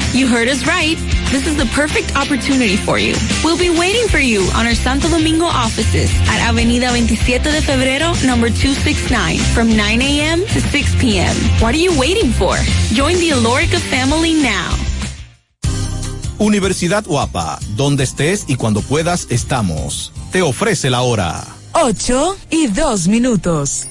You heard us right. This is the perfect opportunity for you. We'll be waiting for you on our Santo Domingo offices at Avenida 27 de Febrero, number 269, from 9 a.m. to 6 p.m. What are you waiting for? Join the Alorica family now. Universidad Guapa, donde estés y cuando puedas estamos. Te ofrece la hora. 8 y 2 minutos.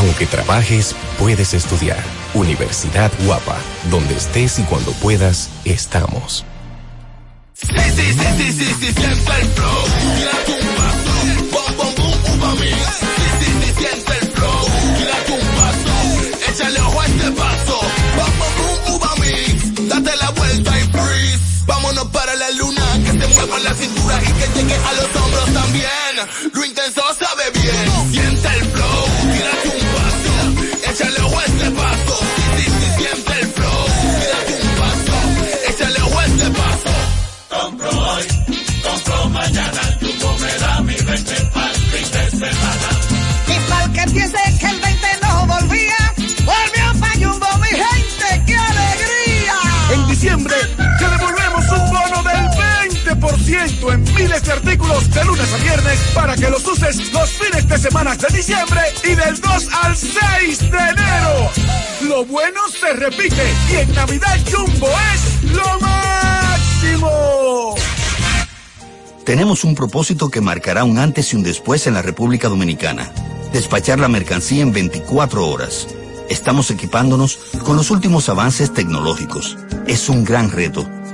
Aunque trabajes, puedes estudiar. Universidad Guapa, donde estés y cuando puedas, estamos. Échale ojo a este paso. Date la vuelta y freeze. Vámonos para la luna. Que se mueva la cintura y que llegue a los hombros también. Lo intenso sabe bien. 20% en miles de artículos de lunes a viernes para que los uses los fines de semana de diciembre y del 2 al 6 de enero. Lo bueno se repite y en Navidad Jumbo es lo máximo. Tenemos un propósito que marcará un antes y un después en la República Dominicana. Despachar la mercancía en 24 horas. Estamos equipándonos con los últimos avances tecnológicos. Es un gran reto,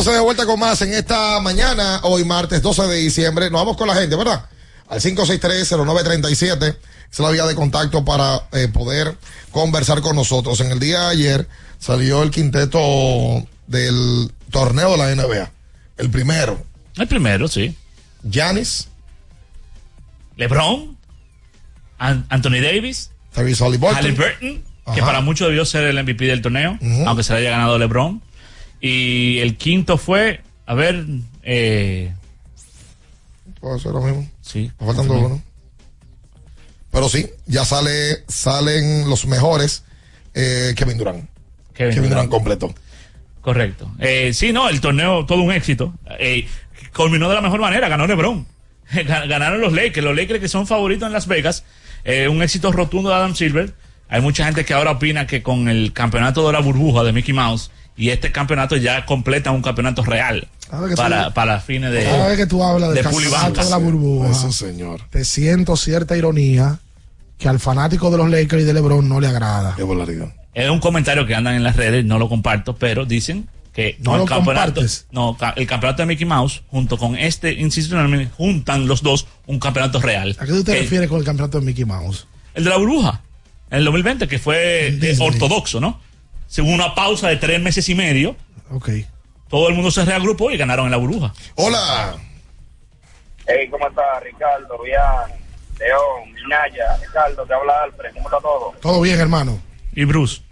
Entonces de vuelta con más en esta mañana, hoy martes 12 de diciembre. Nos vamos con la gente, ¿verdad? Al 563-0937. Es la vía de contacto para eh, poder conversar con nosotros. En el día de ayer salió el quinteto del torneo de la NBA. El primero. El primero, sí. Giannis. LeBron. Anthony Davis. Tyrese Halliburton. Que para muchos debió ser el MVP del torneo, aunque se le haya ganado LeBron. Y el quinto fue, a ver, eh, Puede ser lo mismo. Sí. faltando uno. Pero sí, ya sale, salen los mejores eh, Kevin Durant. Kevin Kevin. Durant completó. Correcto. Eh, sí, no, el torneo, todo un éxito. Eh, culminó de la mejor manera, ganó LeBron. Ga- Ganaron los Lakers, los Lakers que son favoritos en Las Vegas. Un éxito rotundo de Adam Silver. Hay mucha gente que ahora opina que con el campeonato de la burbuja de Mickey Mouse y este campeonato ya completa un campeonato real para, tú- para fines de, Cada vez que tú hablas de banca. de la burbuja, Eso, señor. te siento cierta ironía que al fanático de los Lakers y de LeBron no le agrada. Qué volaridad. Es un comentario que andan en las redes, no lo comparto, pero dicen que No el lo campeonato, compartes. no, el campeonato de Mickey Mouse junto con este institucional juntan los dos un campeonato real. ¿A qué tú te el, refieres con el campeonato de Mickey Mouse? el de la burbuja, en el 2020 que fue ortodoxo, ¿no? Según una pausa de tres meses y medio, Ok. todo el mundo se reagrupó y ganaron en la burbuja. Hola. Hey, ¿cómo está Ricardo? Bian, León, Minaya, Ricardo, te habla Alfred, ¿cómo está todo? Todo bien, hermano. Y Bruce.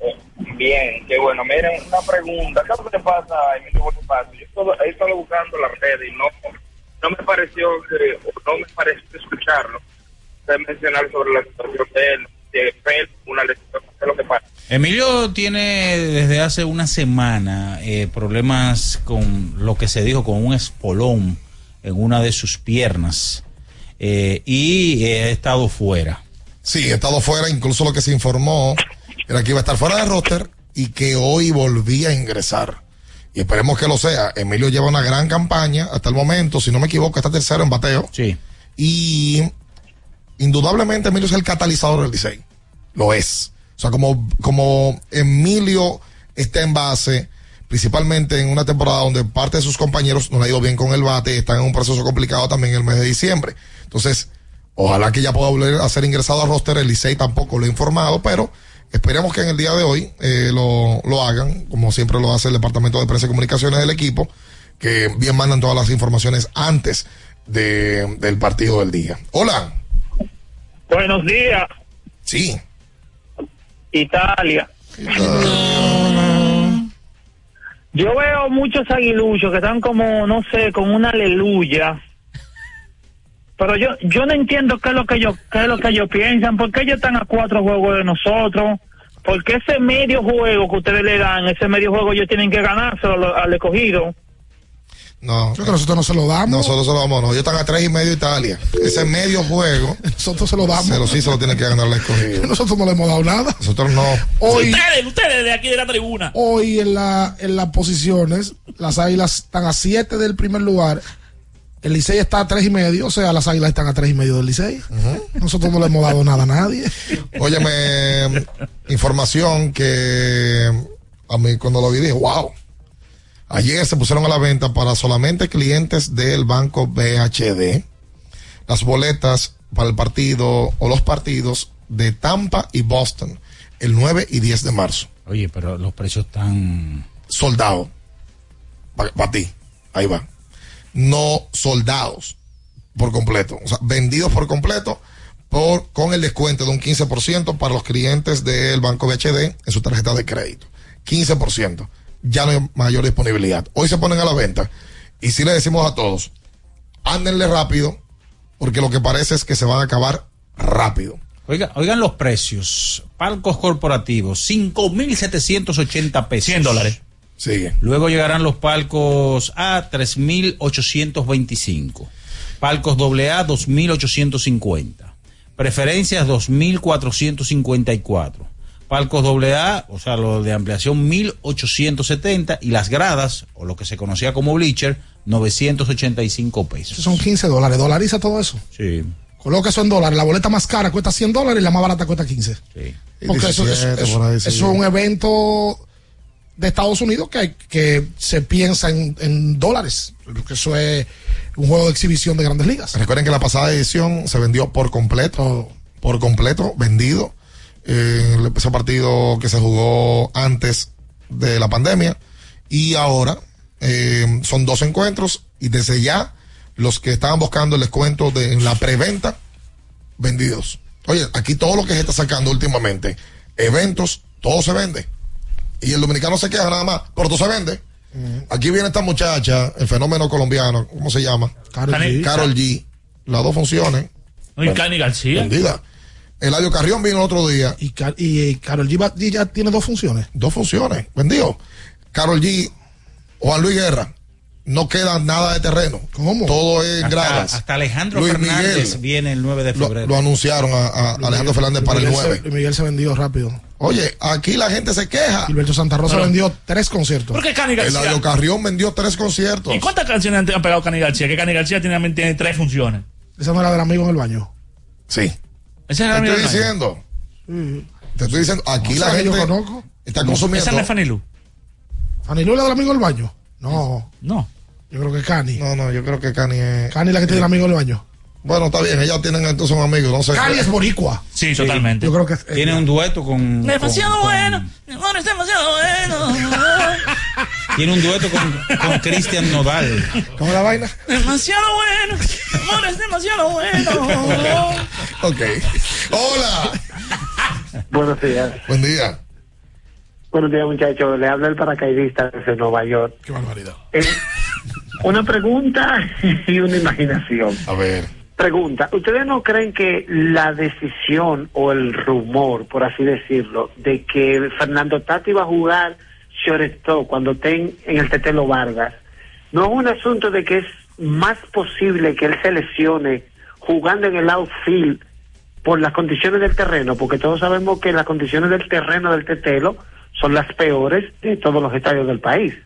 Eh, bien, qué bueno. Miren, una pregunta. ¿Qué es lo que te pasa, Emilio Bonifacio? Yo todo- he estado buscando la red y no, no me pareció que, no me pareció escucharlo. Usted mencionar sobre la situación de él, de Fel, una lesión, ¿qué es lo que pasa? Emilio tiene desde hace una semana eh, problemas con lo que se dijo con un espolón en una de sus piernas eh, y eh, ha estado fuera. Sí, ha estado fuera, incluso lo que se informó era que iba a estar fuera de roster y que hoy volvía a ingresar. Y esperemos que lo sea. Emilio lleva una gran campaña hasta el momento, si no me equivoco, está tercero en bateo. Sí. Y indudablemente Emilio es el catalizador del Licey. Lo es. O sea, como, como Emilio está en base, principalmente en una temporada donde parte de sus compañeros no le ha ido bien con el bate, están en un proceso complicado también en el mes de diciembre. Entonces, ojalá que ya pueda volver a ser ingresado a roster. El Licey tampoco lo ha informado, pero esperemos que en el día de hoy eh, lo, lo hagan, como siempre lo hace el Departamento de Prensa y Comunicaciones del equipo, que bien mandan todas las informaciones antes de, del partido del día. Hola. Buenos días, Sí. Italia. Yo veo muchos aguiluchos que están como, no sé, con una aleluya. Pero yo yo no entiendo qué es lo que ellos qué es lo que ellos piensan, por qué ellos están a cuatro juegos de nosotros, porque ese medio juego que ustedes le dan, ese medio juego ellos tienen que ganárselo al, al escogido. No. Creo que nosotros no se lo damos. Nosotros se lo damos, no. Ellos están a tres y medio Italia. Ese medio juego. Nosotros se lo damos. Se lo sí se lo tiene que ganar la escogida. Nosotros no le hemos dado nada. Nosotros no. Hoy, Ustedes, ustedes de aquí de la tribuna. hoy en, la, en las posiciones, las águilas están a 7 del primer lugar. El Licey está a tres y medio, o sea, las águilas están a tres y medio del Licey. Nosotros no le hemos dado nada a nadie. Óyeme, información que a mí cuando lo vi dije, wow. Ayer se pusieron a la venta para solamente clientes del banco BHD las boletas para el partido o los partidos de Tampa y Boston el 9 y 10 de marzo. Oye, pero los precios están... Soldado. Para ti. Ahí va. No soldados por completo. O sea, vendidos por completo por, con el descuento de un 15% para los clientes del Banco BHD en su tarjeta de crédito. 15%. Ya no hay mayor disponibilidad. Hoy se ponen a la venta. Y si le decimos a todos, ándenle rápido, porque lo que parece es que se van a acabar rápido. Oiga, oigan los precios. Palcos corporativos, 5.780 pesos. 100 dólares. Sigue. Luego llegarán los palcos A, 3.825. Palcos AA, 2.850. Preferencias, 2.454. Palcos AA, o sea, lo de ampliación, 1.870. Y las gradas, o lo que se conocía como bleacher, 985 pesos. Esos son 15 dólares. Dolariza todo eso. Sí. Coloca eso en dólares. La boleta más cara cuesta 100 dólares y la más barata cuesta 15. Sí. Porque eso, eso- 17 eso- por ahí, eso sí. es un evento de Estados Unidos que, que se piensa en, en dólares. Porque eso es un juego de exhibición de grandes ligas. Recuerden que la pasada edición se vendió por completo, por completo, vendido. Eh, ese partido que se jugó antes de la pandemia. Y ahora eh, son dos encuentros y desde ya los que estaban buscando el descuento de en la preventa, vendidos. Oye, aquí todo lo que se está sacando últimamente, eventos, todo se vende. Y el dominicano se queja nada más, pero todo se vende. Aquí viene esta muchacha, el fenómeno colombiano, ¿cómo se llama? Cani- G. Carol G. Las dos funciones. No, y Cani García. Vendida. Eladio Carrión vino el otro día. Y, Car- y, eh, Carol G, va- G ya tiene dos funciones. Dos funciones. Vendió. Carol G, Juan Luis Guerra. No queda nada de terreno. ¿Cómo? Todo es Hasta, gradas. hasta Alejandro Luis Fernández Miguel. viene el 9 de febrero. lo anunciaron a, a Alejandro Fernández para el Miguel 9. Se, Luis Miguel se vendió rápido. Oye, aquí la gente se queja. Gilberto Santa Rosa Pero- vendió tres conciertos. ¿Por qué Cani García? Eladio Carrión vendió tres conciertos. ¿Y cuántas canciones han, han pegado Cani García? Que Cani García tiene, tiene tres funciones. Esa no era del amigo en el baño. Sí. Ese es Te estoy diciendo. Te estoy diciendo. Aquí la sea, que yo gente conozco. está consumiendo. Esa no es Fanny Lu. ¿Fanny Lu es la del amigo del baño? No. No. Yo creo que es Cani. No, no, yo creo que Cani es. Cani es la que tiene el amigo del baño. Bueno, está bien, ellas tienen entonces un amigo, no sé. Cani es boricua. Sí, totalmente. Yo creo que es- Tiene un dueto con. Demasiado con- bueno. Mi amor es demasiado bueno. Tiene un dueto con, con Cristian Nodal. ¿Cómo es la vaina? demasiado bueno. Mi amor es demasiado bueno. Ok. Hola. Buenos días. Buen día. Buenos días, muchachos. Le habla el paracaidista desde Nueva York. Qué barbaridad. Eh, una pregunta y una imaginación. A ver. Pregunta, ¿ustedes no creen que la decisión o el rumor, por así decirlo, de que Fernando Tati va a jugar shortstop cuando estén en el Tetelo Vargas, no es un asunto de que es más posible que él se lesione jugando en el outfield por las condiciones del terreno, porque todos sabemos que las condiciones del terreno del Tetelo son las peores de todos los estadios del país.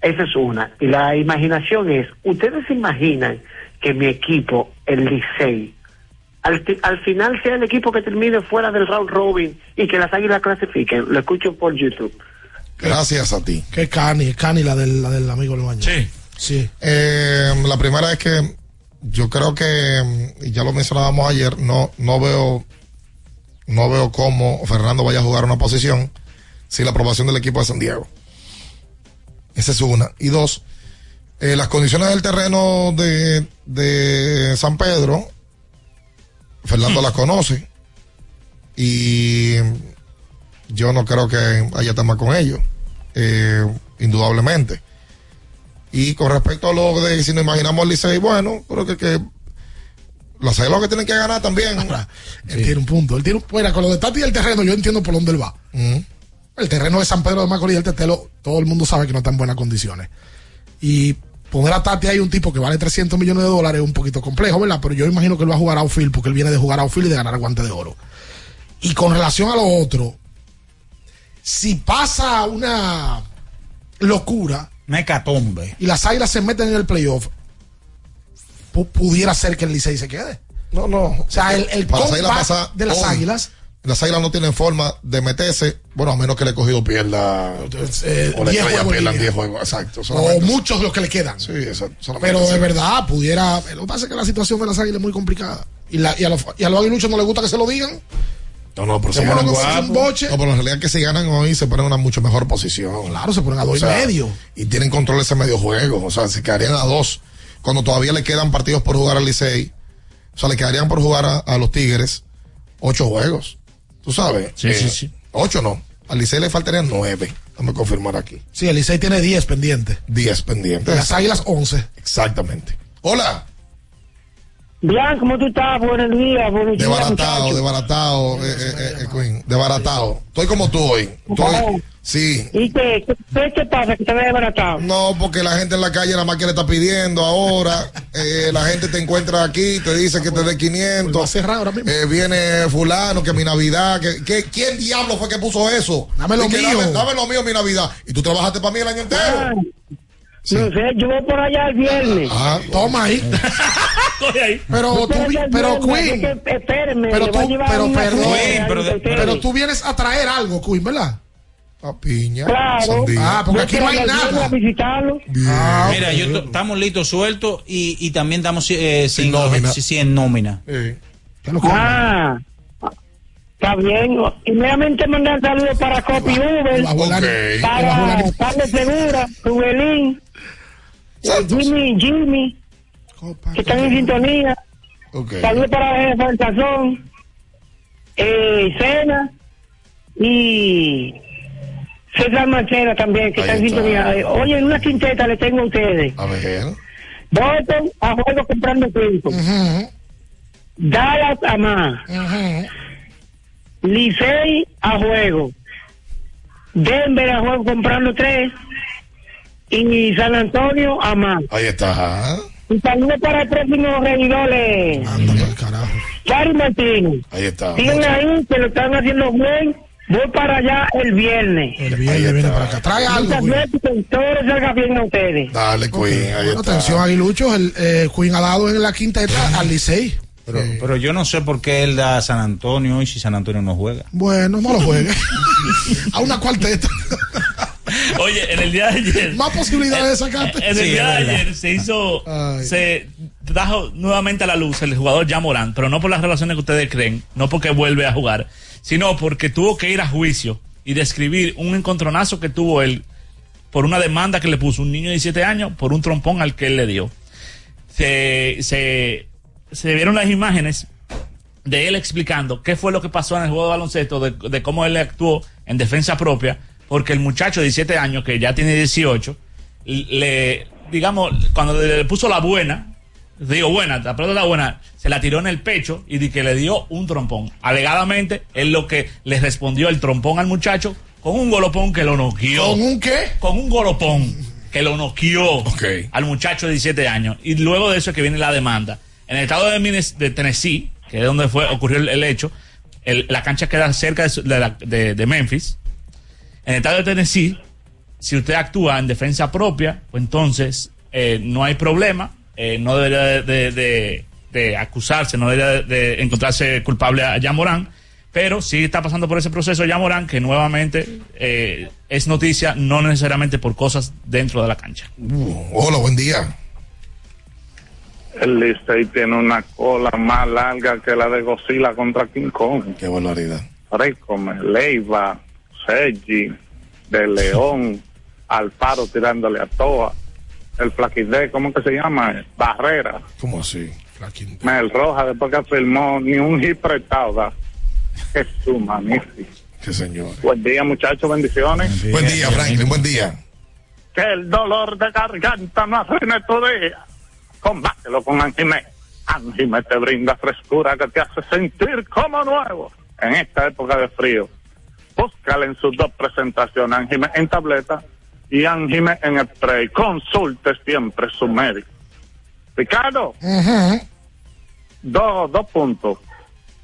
Esa es una. Y la imaginación es, ¿ustedes se imaginan que mi equipo, el Licey, al, ti- al final sea el equipo que termine fuera del round robin y que las águilas clasifiquen? Lo escucho por YouTube. Gracias a ti. Que es Cani, Cani la del, la del amigo del baño. Sí. Sí. Eh, la primera es que yo creo que, y ya lo mencionábamos ayer, no, no veo, no veo cómo Fernando vaya a jugar una posición sin la aprobación del equipo de San Diego. Esa es una. Y dos, eh, las condiciones del terreno de, de San Pedro, Fernando las conoce. Y yo no creo que haya tema con ellos, eh, indudablemente. Y con respecto a lo de si nos imaginamos el Licey, bueno, creo que, que las águilas lo que tienen que ganar también. Él tiene un punto. Él tiene un, mira, con lo de Tati y el terreno, yo entiendo por dónde él va. El terreno de San Pedro de Macorís y el Tetelo, todo el mundo sabe que no está en buenas condiciones. Y poner a Tati ahí un tipo que vale 300 millones de dólares es un poquito complejo, ¿verdad? Pero yo imagino que él va a jugar a outfield porque él viene de jugar a outfield y de ganar el guante de oro. Y con relación a lo otro, si pasa una locura Una hecatombe. y las águilas se meten en el playoff, pu- pudiera ser que el Licey se quede. No, no. O sea, el, el Para las águilas comeback pasa de las hoy. águilas Las águilas no tienen forma de meterse, bueno, a menos que le he cogido pierda. eh, o le 10 estrella juegos pierda en en 10 liga. juegos, exacto. o muchos de los que le quedan. Sí, exacto. Pero de verdad, pudiera. Lo que pasa es que la situación de las águilas es muy complicada. Y, la- y a, los, y a los aguiluchos no les gusta que se lo digan. No, no, pero Se ponen guapos. boche. No, pero en realidad que si ganan hoy se ponen en una mucho mejor posición. Claro, se ponen a dos y medio. Y tienen control de ese medio juego. O sea, se quedarían a dos. Cuando todavía le quedan partidos por jugar al Licey. O sea, le quedarían por jugar a, a los Tigres ocho juegos. ¿Tú sabes? Sí, Eh, sí, sí. Ocho no. Al Licey le faltarían nueve. Déjame confirmar aquí. Sí, el Licey tiene 10 pendientes. Diez pendientes. las águilas 11. Exactamente. Hola. Bien, ¿cómo tú estás? Buenos días, buenos días, Desbaratado, desbaratado, eh, eh, eh, Queen. Desbaratado. Estoy como tú hoy. Estoy, sí. ¿Y qué, qué, pasa que te ves desbaratado? No, porque la gente en la calle nada más que le está pidiendo ahora. Eh, la gente te encuentra aquí, te dice que te dé 500. Eh, viene fulano, que mi Navidad. Que, que- ¿Quién diablo fue que puso eso? Dame lo mío. Dame, dame lo mío, mi Navidad. Y tú trabajaste para mí el año entero. Ah, No sé, yo voy por allá el viernes. Ah, Toma ahí. Pero tú, pero Queen. Espérenme, Pero tú, pero perdón. Pero tú vienes a traer algo, Queen, ¿verdad? A piña. Claro. Ah, porque Yo aquí no hay nada. a visitarlo. Ah, Mira, yo estamos listos, sueltos y, y también estamos eh, sin, nómina. sí, sí, en nómina. ¿Qué es lo que- Ah, está bien. Primeramente mandar saludos para Copy Uber, La abuela- Ok. para Carlos Segura, Rubelín, eh, Santos. Jimmy, Jimmy, Copa, que están en sintonía. Ok. Saludos para del Sazón, eh, Cena y César Manchera también, que Ahí está en sintonía. Oye, en una quinteta le tengo a ustedes. A ver. Voten a juego comprando. Ujú. Dallas a más. Licey a juego. Denver a juego comprando tres. Y San Antonio a más. Ahí está. Y saludos para el próximo regidores. Cari Martínez. Ahí está. Siguen ahí que lo están haciendo bien. Voy para allá el viernes. El viernes viene para acá. Trae algo. Muchas Queen. gracias, que todo les salga bien a ustedes. Dale, Queen. Ahí Bueno, está. atención, Aguilucho. El eh, Queen ha dado en la quinteta al Licey. Pero, pero yo no sé por qué él da a San Antonio y si San Antonio no juega. Bueno, no lo juegue. a una cuarteta. Oye, en el día de ayer. Más posibilidades de sacarte. En el Sí, día de ayer se hizo, se trajo nuevamente a la luz el jugador Jamorán, pero no por las relaciones que ustedes creen, no porque vuelve a jugar, sino porque tuvo que ir a juicio y describir un encontronazo que tuvo él por una demanda que le puso un niño de 17 años por un trompón al que él le dio. Se, se, se vieron las imágenes de él explicando qué fue lo que pasó en el juego de baloncesto, de, de cómo él actuó en defensa propia, porque el muchacho de 17 años, que ya tiene 18, le, digamos, cuando le puso la buena, digo buena, la pelota la buena, se la tiró en el pecho y di que le dio un trompón. Alegadamente, él lo que le respondió el trompón al muchacho con un golopón que lo noqueó. ¿Con un qué? Con un golopón que lo noqueó al muchacho de 17 años. Y luego de eso es que viene la demanda. En el estado de, de Tennessee, que es donde fue, ocurrió el, el hecho, el- la cancha queda cerca de, de de- de Memphis. En el estado de Tennessee, si usted actúa en defensa propia, pues entonces eh, no hay problema, eh, no debería de, de- de- de acusarse, no debería de, de encontrarse culpable a Yamorán, pero sí está pasando por ese proceso Yamorán que nuevamente eh, es noticia, no necesariamente por cosas dentro de la cancha. Hola, buen día. El Licey tiene una cola más larga que la de Godzilla contra King Kong. Qué barbaridad. Récome, Leiva, Sergi, De León, Alfaro tirándole a Toa, el Flaquidé, ¿cómo que se llama? Barrera, ¿Cómo así? Mel Roja, después que firmó ni un hit prestado da. Jesús, magnífico. Sí, señor. Buen día, muchachos, bendiciones. Buen día, Franklin, buen día. Que el dolor de garganta no arruine tu día. Combátelo con Anjime. Anjime te brinda frescura que te hace sentir como nuevo. En esta época de frío, búscala en sus dos presentaciones, Anjime en tableta y Anjime en spray. Consulte siempre su médico. Ricardo, dos, dos puntos.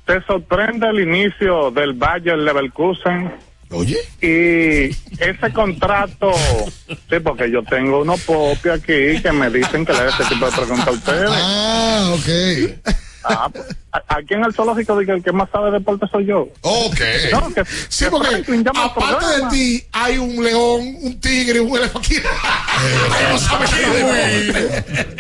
¿Te sorprende el inicio del Bayer Leverkusen? Oye. Y ese contrato, sí, porque yo tengo unos popis aquí que me dicen que le haga este tipo de preguntas a ustedes. Ah, ok. Ah, pues, aquí en el zoológico digo que el que más sabe de deporte soy yo. Ok. No, que, Sí, que porque aparte de ti, hay un león, un tigre, un elefante.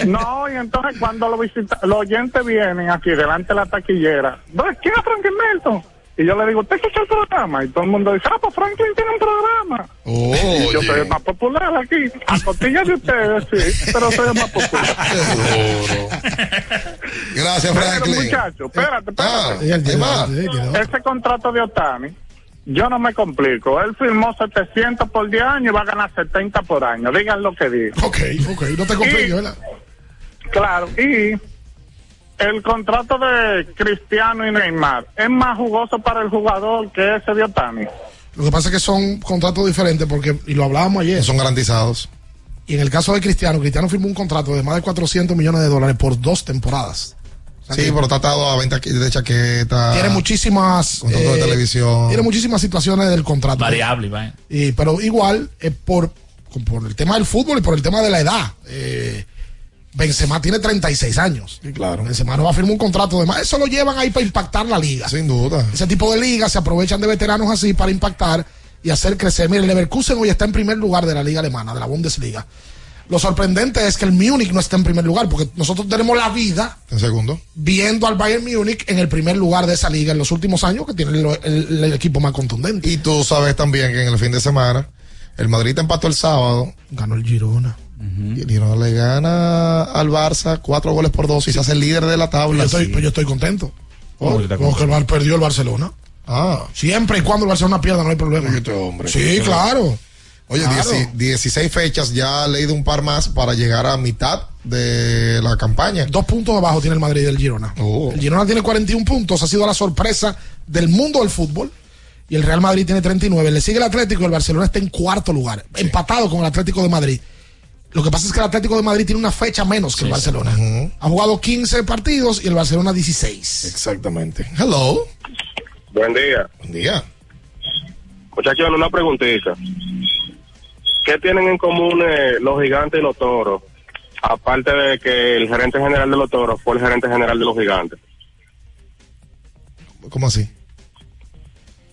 No y entonces cuando los, visita- los oyentes vienen aquí delante de la taquillera, "¿Dónde- ¿quién es Franklin Melton? Y yo le digo, ¿usted escucha el programa? Y todo el mundo dice, ah, pues Franklin tiene un programa. Y yo soy el más popular aquí. A costillas de ustedes, sí, pero soy el más popular. Gracias, Pero, Franklin. muchacho, espérate, Ah, espérate. ahí va. Ese contrato de Otani, yo no me complico. Él firmó 700 por 10 años y va a ganar 70 por año. Digan lo que digan. Ok, ok, no te compliques, ¿verdad? Claro, y el contrato de Cristiano y Neymar es más jugoso para el jugador que ese de Otani. Lo que pasa es que son contratos diferentes porque, y lo hablábamos ayer. Son garantizados. Y en el caso de Cristiano, Cristiano firmó un contrato de más de 400 millones de dólares por dos temporadas. O sea Sí, pero está atado a venta de chaqueta. Tiene muchísimas. Contrato de eh, televisión. Tiene muchísimas situaciones del contrato. Variable, Iván. Y, pero igual, eh, por, por el tema del fútbol y por el tema de la edad. Eh, Benzema tiene 36 años. claro. Benzema no va a firmar un contrato de más. Eso lo llevan ahí para impactar la liga. Sin duda. Ese tipo de ligas se aprovechan de veteranos así para impactar y hacer crecer. Mire, el Leverkusen hoy está en primer lugar de la liga alemana, de la Bundesliga. Lo sorprendente es que el Múnich no está en primer lugar, porque nosotros tenemos la vida En segundo. viendo al Bayern Múnich en el primer lugar de esa liga en los últimos años, que tiene el, el- el equipo más contundente. Y tú sabes también que en el fin de semana, el Madrid empató el sábado. Ganó el Girona. Y el Girona le gana al Barça cuatro goles por dos y se hace el líder de la tabla. Yo estoy, pues yo estoy contento. Oh, Porque el Bar perdió el Barcelona. Ah. Siempre y cuando el Barcelona pierda no hay problema. hombre. Sí, claro. Oye, Claro. 10 16 fechas, ya ha leído un par más para llegar a mitad de la campaña. Dos puntos abajo tiene el Madrid del Girona. Oh. El Girona tiene 41 puntos, ha sido la sorpresa del mundo del fútbol. Y el Real Madrid tiene 39. Le sigue el Atlético y el Barcelona está en cuarto lugar, empatado con el Atlético de Madrid. Lo que pasa es que el Atlético de Madrid tiene una fecha menos que el Barcelona. Ha jugado 15 partidos y el Barcelona 16. Exactamente. Hello. Buen día. Buen día. Muchachos, una preguntita. ¿Qué tienen en común eh, los gigantes y los toros? Aparte de que el gerente general de los toros fue el gerente general de los gigantes. ¿Cómo así?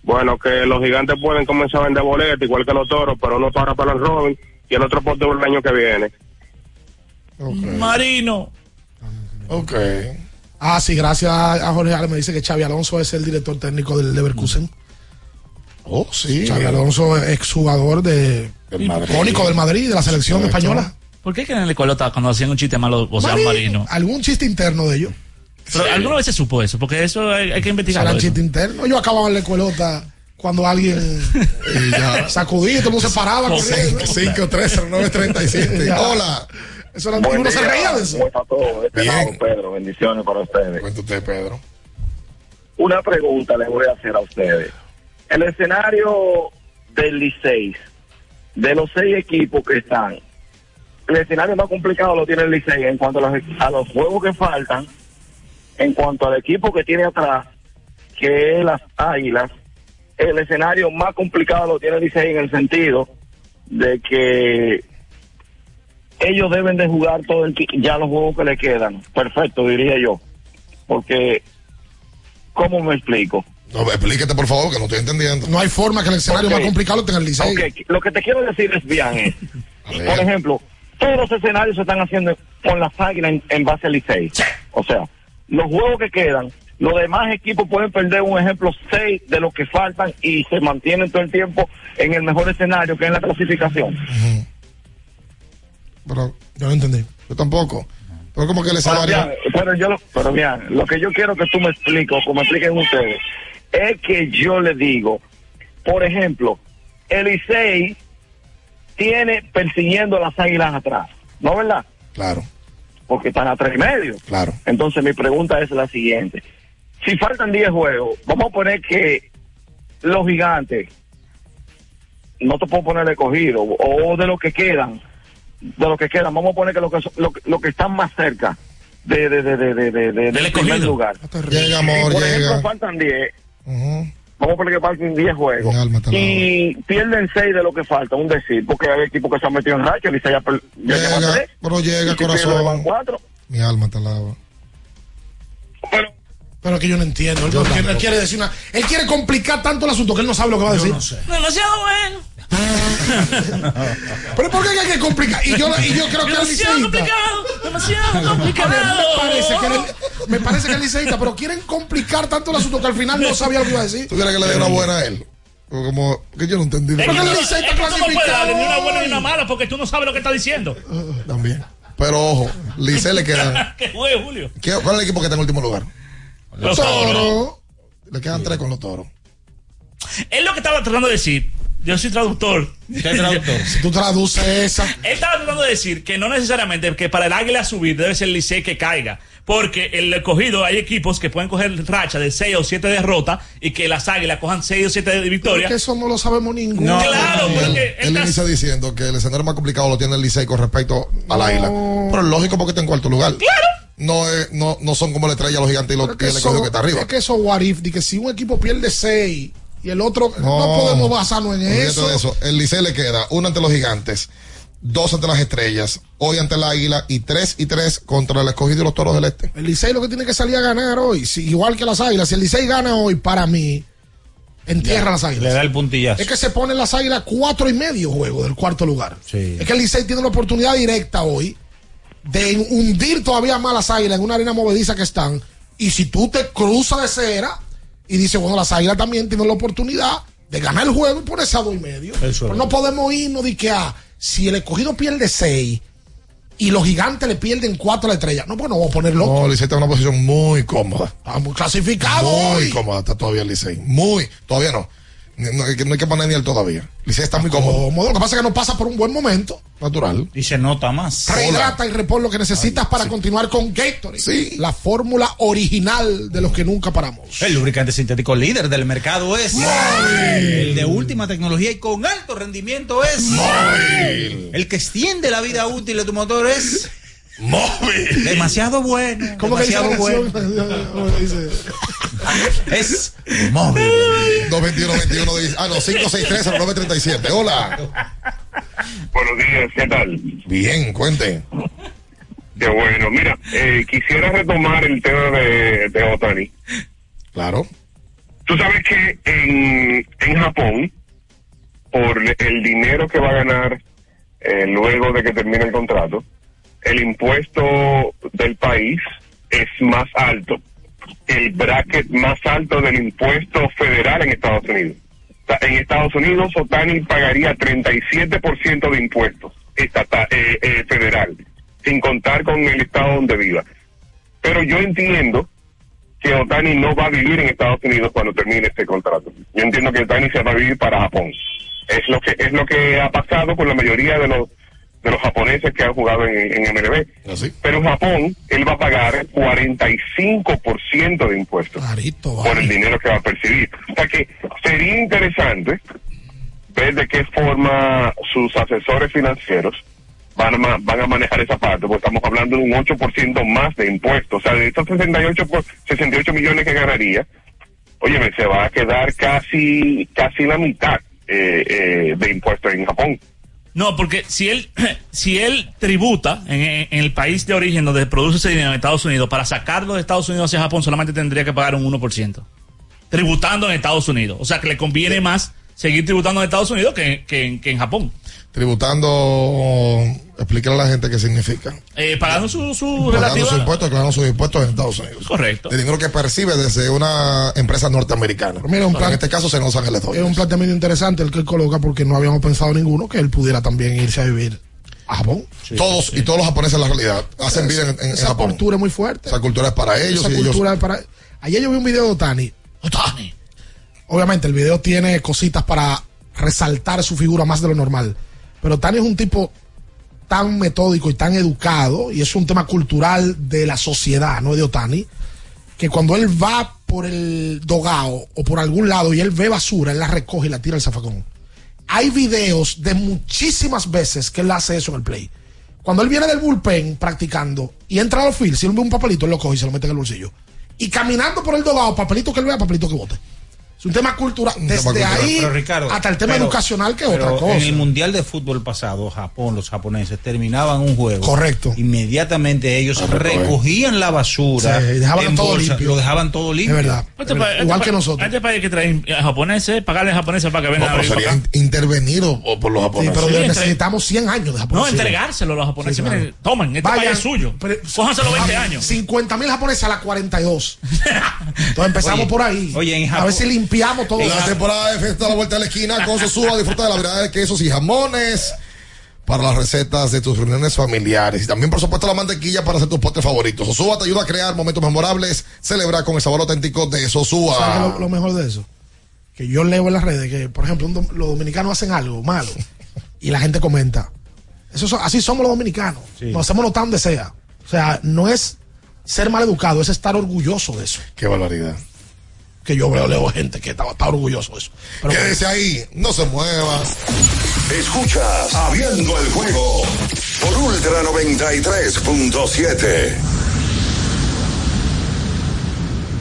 Bueno, que los gigantes pueden comenzar a vender boletas igual que los toros, pero uno para para el Robin y el otro por todo el año que viene. Marino. Ok. Ah, sí, gracias a Jorge Ale me dice que Xavi Alonso es el director técnico del Leverkusen. Oh, sí. Xavi Alonso, exjugador de Del Madrid. icónico del Madrid, de la selección Correcto. española. ¿Por qué creen el colota cuando hacían un chiste malo, o sea, Marino. Marino? Algún chiste interno de ellos. Pero alguna vez se supo eso, porque eso hay, hay que investigarlo. Serán eso. chiste interno. Yo acababa en la escuelota cuando alguien sacudía, todo el mundo se paraba. corriendo. 5, 3, 9, 37. Ya. Hola. Eso era, uno se reía de eso. ¿Cómo está todo? Este Bien. lado, Pedro, bendiciones para ustedes. Cuenta usted, Pedro. Una pregunta le voy a hacer a ustedes. El escenario del Licey, de los seis equipos que están, el escenario más complicado lo tiene el Licey en cuanto a los, a los juegos que faltan, en cuanto al equipo que tiene atrás, que es las Águilas, el escenario más complicado lo tiene el Licey en el sentido de que ellos deben de jugar todo el ya los juegos que le quedan. Perfecto, diría yo. Porque, ¿cómo me explico? No, explíquete, por favor, que no estoy entendiendo. No hay forma que el escenario más complicado lo tenga el Licey. Ok, lo que te quiero decir es bien, es, por ejemplo, todos los escenarios se están haciendo con las águilas en, en base al Licey. O sea, los juegos que quedan, los demás equipos pueden perder un ejemplo seis de los que faltan y se mantienen todo el tiempo en el mejor escenario que es la clasificación. Pero yo no entendí. Yo tampoco. Pero como que escenario. bien, pero yo, lo- pero bien, lo que yo quiero que tú me expliques, o que me expliquen ustedes, es que yo le digo, por ejemplo, el Licey tiene persiguiendo a las águilas atrás, ¿no verdad? Claro. Porque están a tres y medio. Claro. Entonces mi pregunta es la siguiente. Si faltan 10 juegos, vamos a poner que los gigantes, no te puedo poner de cogido, o de lo que quedan, de lo que quedan, vamos a poner que lo que, son- lo, que- lo que están más cerca de, de, de, de, de, de- de- del primer lugar. Llega, amor, Y, por llega. ejemplo, faltan 10. Vamos a poner que faltan 10 juegos. Y pierden 6 de lo que falta, un decir, porque hay equipos que se han metido en racha, el Licey ya, ya Llega, tres. pero Y llega, si pierde, corazón. van cuatro. Mi alma te alaba. Pero que yo no entiendo. Él, quiere, él quiere decir una. Él quiere complicar tanto el asunto que él no sabe lo que va a decir. Demasiado bueno. Pero ¿por qué hay que complicar? Y yo, y yo creo que el Demasiado liceísta. complicado. Demasiado complicado. me parece que el, me parece que el liceísta, pero quieren complicar tanto el asunto que al final no sabía lo que iba a decir. ¿Tú quieres que le dé una buena a él? Como que yo no entendí. Es que Porque el es que tú no puedes clasificado darle ni una buena ni una mala porque tú no sabes lo que está diciendo. También. Pero ojo, Lice le queda. ¿Qué juegue, Julio? ¿Qué- ¿Cuál es el equipo que está en último lugar? Los toros. Le quedan tres con los toros. Es lo que estaba tratando de decir. Yo soy traductor. ¿Qué traductor? Si tú traduces esa. Él estaba tratando de decir que no necesariamente que para el águila subir debe ser el Licey que caiga. Porque el escogido hay equipos que pueden coger racha de 6 o 7 derrotas y que las águilas cojan 6 o 7 de Porque victorias. eso no lo sabemos ninguno. claro, él, porque él inicia diciendo que el escenario más complicado lo tiene el Licey con respecto al Águila. Pero es lógico porque está en cuarto lugar. Claro. No, es- no, no son como la estrella los gigantes y, los, el escogido que está arriba. Es que eso, what if, de que si un equipo pierde 6 y el otro. No, No. podemos basarnos en eso. eso. El Licey le queda uno ante los gigantes, dos ante las estrellas, hoy ante el águila y tres y tres contra el escogido y los toros del este. El Licey lo que tiene que salir a ganar hoy, si- igual que las águilas. Si el Licey gana hoy, para mí, entierra las águilas. Le da el puntillazo. Es que se ponen las águilas cuatro y medio juego del cuarto lugar. Sí. Es que el Licey tiene la oportunidad directa hoy de hundir todavía más las águilas en una arena movediza que están. Y si tú te cruzas de cera y dices, bueno, las águilas también tienen la oportunidad de ganar el juego y por ese a dos y medio. Eso Pero es. no podemos irnos de que ah, si el escogido pierde seis y los gigantes le pierden cuatro a la estrella. No, pues no vamos a ponerlo. No, Licey está en una posición muy cómoda. Clasificados Muy hoy. cómoda está todavía Licey. Muy, todavía no. No, no hay que- no hay que poner ni el todavía. Licey está muy cómodo. Cómodo. Lo que pasa es que no pasa por un buen momento. natural. Y se nota más. Rehidrata y repon lo que necesitas para continuar con Gatorade. Sí. La fórmula original de los que nunca paramos. El lubricante sintético líder del mercado es el de última tecnología y con alto rendimiento es el que extiende la vida útil de tu motor es Móvil. demasiado bueno. ¿Cómo que dice demasiado canción? bueno. Es móvil. 221 21 dice- Ah, no, 563 0937. Hola. Buenos días, ¿qué tal? Bien, cuente. Qué bueno. Mira, eh, quisiera retomar el tema de, de Otani. Claro. Tú sabes que en, en Japón, por el dinero que va a ganar eh, luego de que termine el contrato, el impuesto del país es más alto, el bracket más alto del impuesto federal en Estados Unidos. En Estados Unidos, Otani pagaría 37% de impuestos estata- eh, eh, federal, sin contar con el estado donde viva. Pero yo entiendo que Otani no va a vivir en Estados Unidos cuando termine este contrato. Yo entiendo que Otani se va a vivir para Japón. Es lo que es lo que ha pasado con la mayoría de los de los japoneses que han jugado en, en MLB. Pero en Japón él va a pagar 45% de impuestos por el dinero que va a percibir. O sea que sería interesante ver de qué forma sus asesores financieros van a, ma- van a manejar esa parte, porque estamos hablando de un 8% más de impuestos. O sea, de estos 68, por- 68 millones que ganaría, óyeme, se va a quedar casi casi la mitad eh, eh, de impuestos en Japón. No, porque si él, si él tributa en, el país de origen donde produce ese dinero en Estados Unidos, para sacarlo de Estados Unidos hacia Japón solamente tendría que pagar un 1%. Tributando en Estados Unidos. O sea que le conviene más seguir tributando en Estados Unidos que, que- que en Japón. Tributando, explícale a la gente qué significa. Eh, pagando su, su Pagando sus impuestos, declarando sus impuestos en Estados Unidos. Correcto. El dinero que percibe desde una empresa norteamericana. Mira, un Pero plan- en este caso se Los Ángeles Es Dodgers. un planteamiento interesante el que él coloca porque no habíamos pensado ninguno que él pudiera también irse a vivir a Japón. todos y todos los japoneses en la realidad hacen vida en, en- en Esa Japón. cultura es muy fuerte. Esa cultura es para ellos Esa y ellos cultura es para... Ayer yo vi un video de Otani. Otani. Obviamente el video tiene cositas para resaltar su figura más de lo normal. Pero Otani es un tipo tan metódico y tan educado, y es un tema cultural de la sociedad, no de Otani, que cuando él va por el dogao o por algún lado y él ve basura, él la recoge y la tira al zafacón. Hay videos de muchísimas veces que él hace eso en el play. Cuando él viene del bullpen practicando y entra a los si él ve un papelito, él lo coge y se lo mete en el bolsillo. Y caminando por el dogado, papelito que él vea, papelito que vote. Es un tema cultural. Desde cultural. ahí Pero, Ricardo, hasta el tema pero- educacional, que es otra cosa. En el Mundial de Fútbol pasado, Japón, los japoneses terminaban un juego. Correcto. Inmediatamente ellos recogían la basura. Sí, dejaban en todo bolsa, limpio. Lo dejaban todo limpio. Es verdad. Este pa- este Igual pa- que nosotros. Este país que traen a japoneses, pagarle a japoneses para que vengan No, a in- intervenido por los Sí, japoneses. pero Sí, necesitamos 100 años de Japón. No, Sí. entregárselo a los japoneses. Sí, claro. Miren, tomen, este Vayan, país es suyo. pero- Cójanselo 20 años. 50 mil japoneses a las 42. Entonces empezamos Oye, por ahí. oye, en a Japón- ver si limpiamos todo. La temporada de fiesta a la vuelta de la esquina con Sosúa. Disfruta de la variedad de quesos y jamones para las recetas de tus reuniones familiares. Y también, por supuesto, la mantequilla para hacer tus postres favoritos. Sosúa te ayuda a crear momentos memorables. Celebra con el sabor auténtico de ¿Sabes Sosúa. es lo, lo mejor de eso? Que yo leo en las redes que, por ejemplo, un los dominicanos hacen algo malo y la gente comenta. Eso so- así somos los dominicanos. Nos hacemos notar donde sea. O sea, no es ser mal educado, es estar orgulloso de eso. Qué barbaridad. Que yo veo, leo gente que está, está orgulloso de eso. Pero Quédese ahí, no se mueva. Escuchas Abriendo el juego por Ultra 93.7.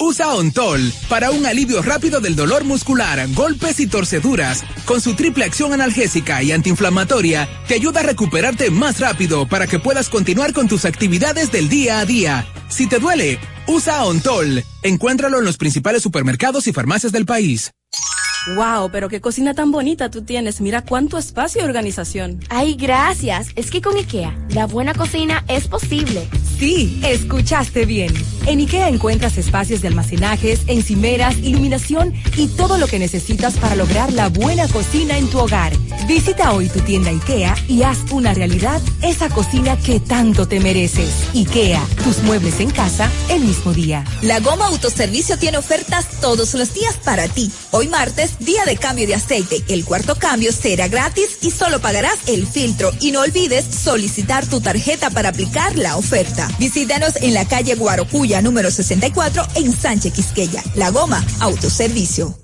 Usa Ontol para un alivio rápido del dolor muscular, golpes y torceduras. Con su triple acción analgésica y antiinflamatoria, te ayuda a recuperarte más rápido para que puedas continuar con tus actividades del día a día. Si te duele, usa Ontol. Encuéntralo en los principales supermercados y farmacias del país. Wow, pero qué cocina tan bonita tú tienes. Mira cuánto espacio y organización. Ay, gracias. Es que con IKEA, la buena cocina es posible. Sí, escuchaste bien. En IKEA encuentras espacios de almacenajes, encimeras, iluminación y todo lo que necesitas para lograr la buena cocina en tu hogar. Visita hoy tu tienda IKEA y haz una realidad esa cocina que tanto te mereces. IKEA, tus muebles en casa el mismo día. La Goma Autoservicio tiene ofertas todos los días para ti. Hoy martes día de cambio de aceite. El cuarto cambio será gratis y solo pagarás el filtro. Y no olvides solicitar tu tarjeta para aplicar la oferta. Visítanos en la calle Guarocuya número 64 en Sánchez Quisqueya. La Goma, autoservicio.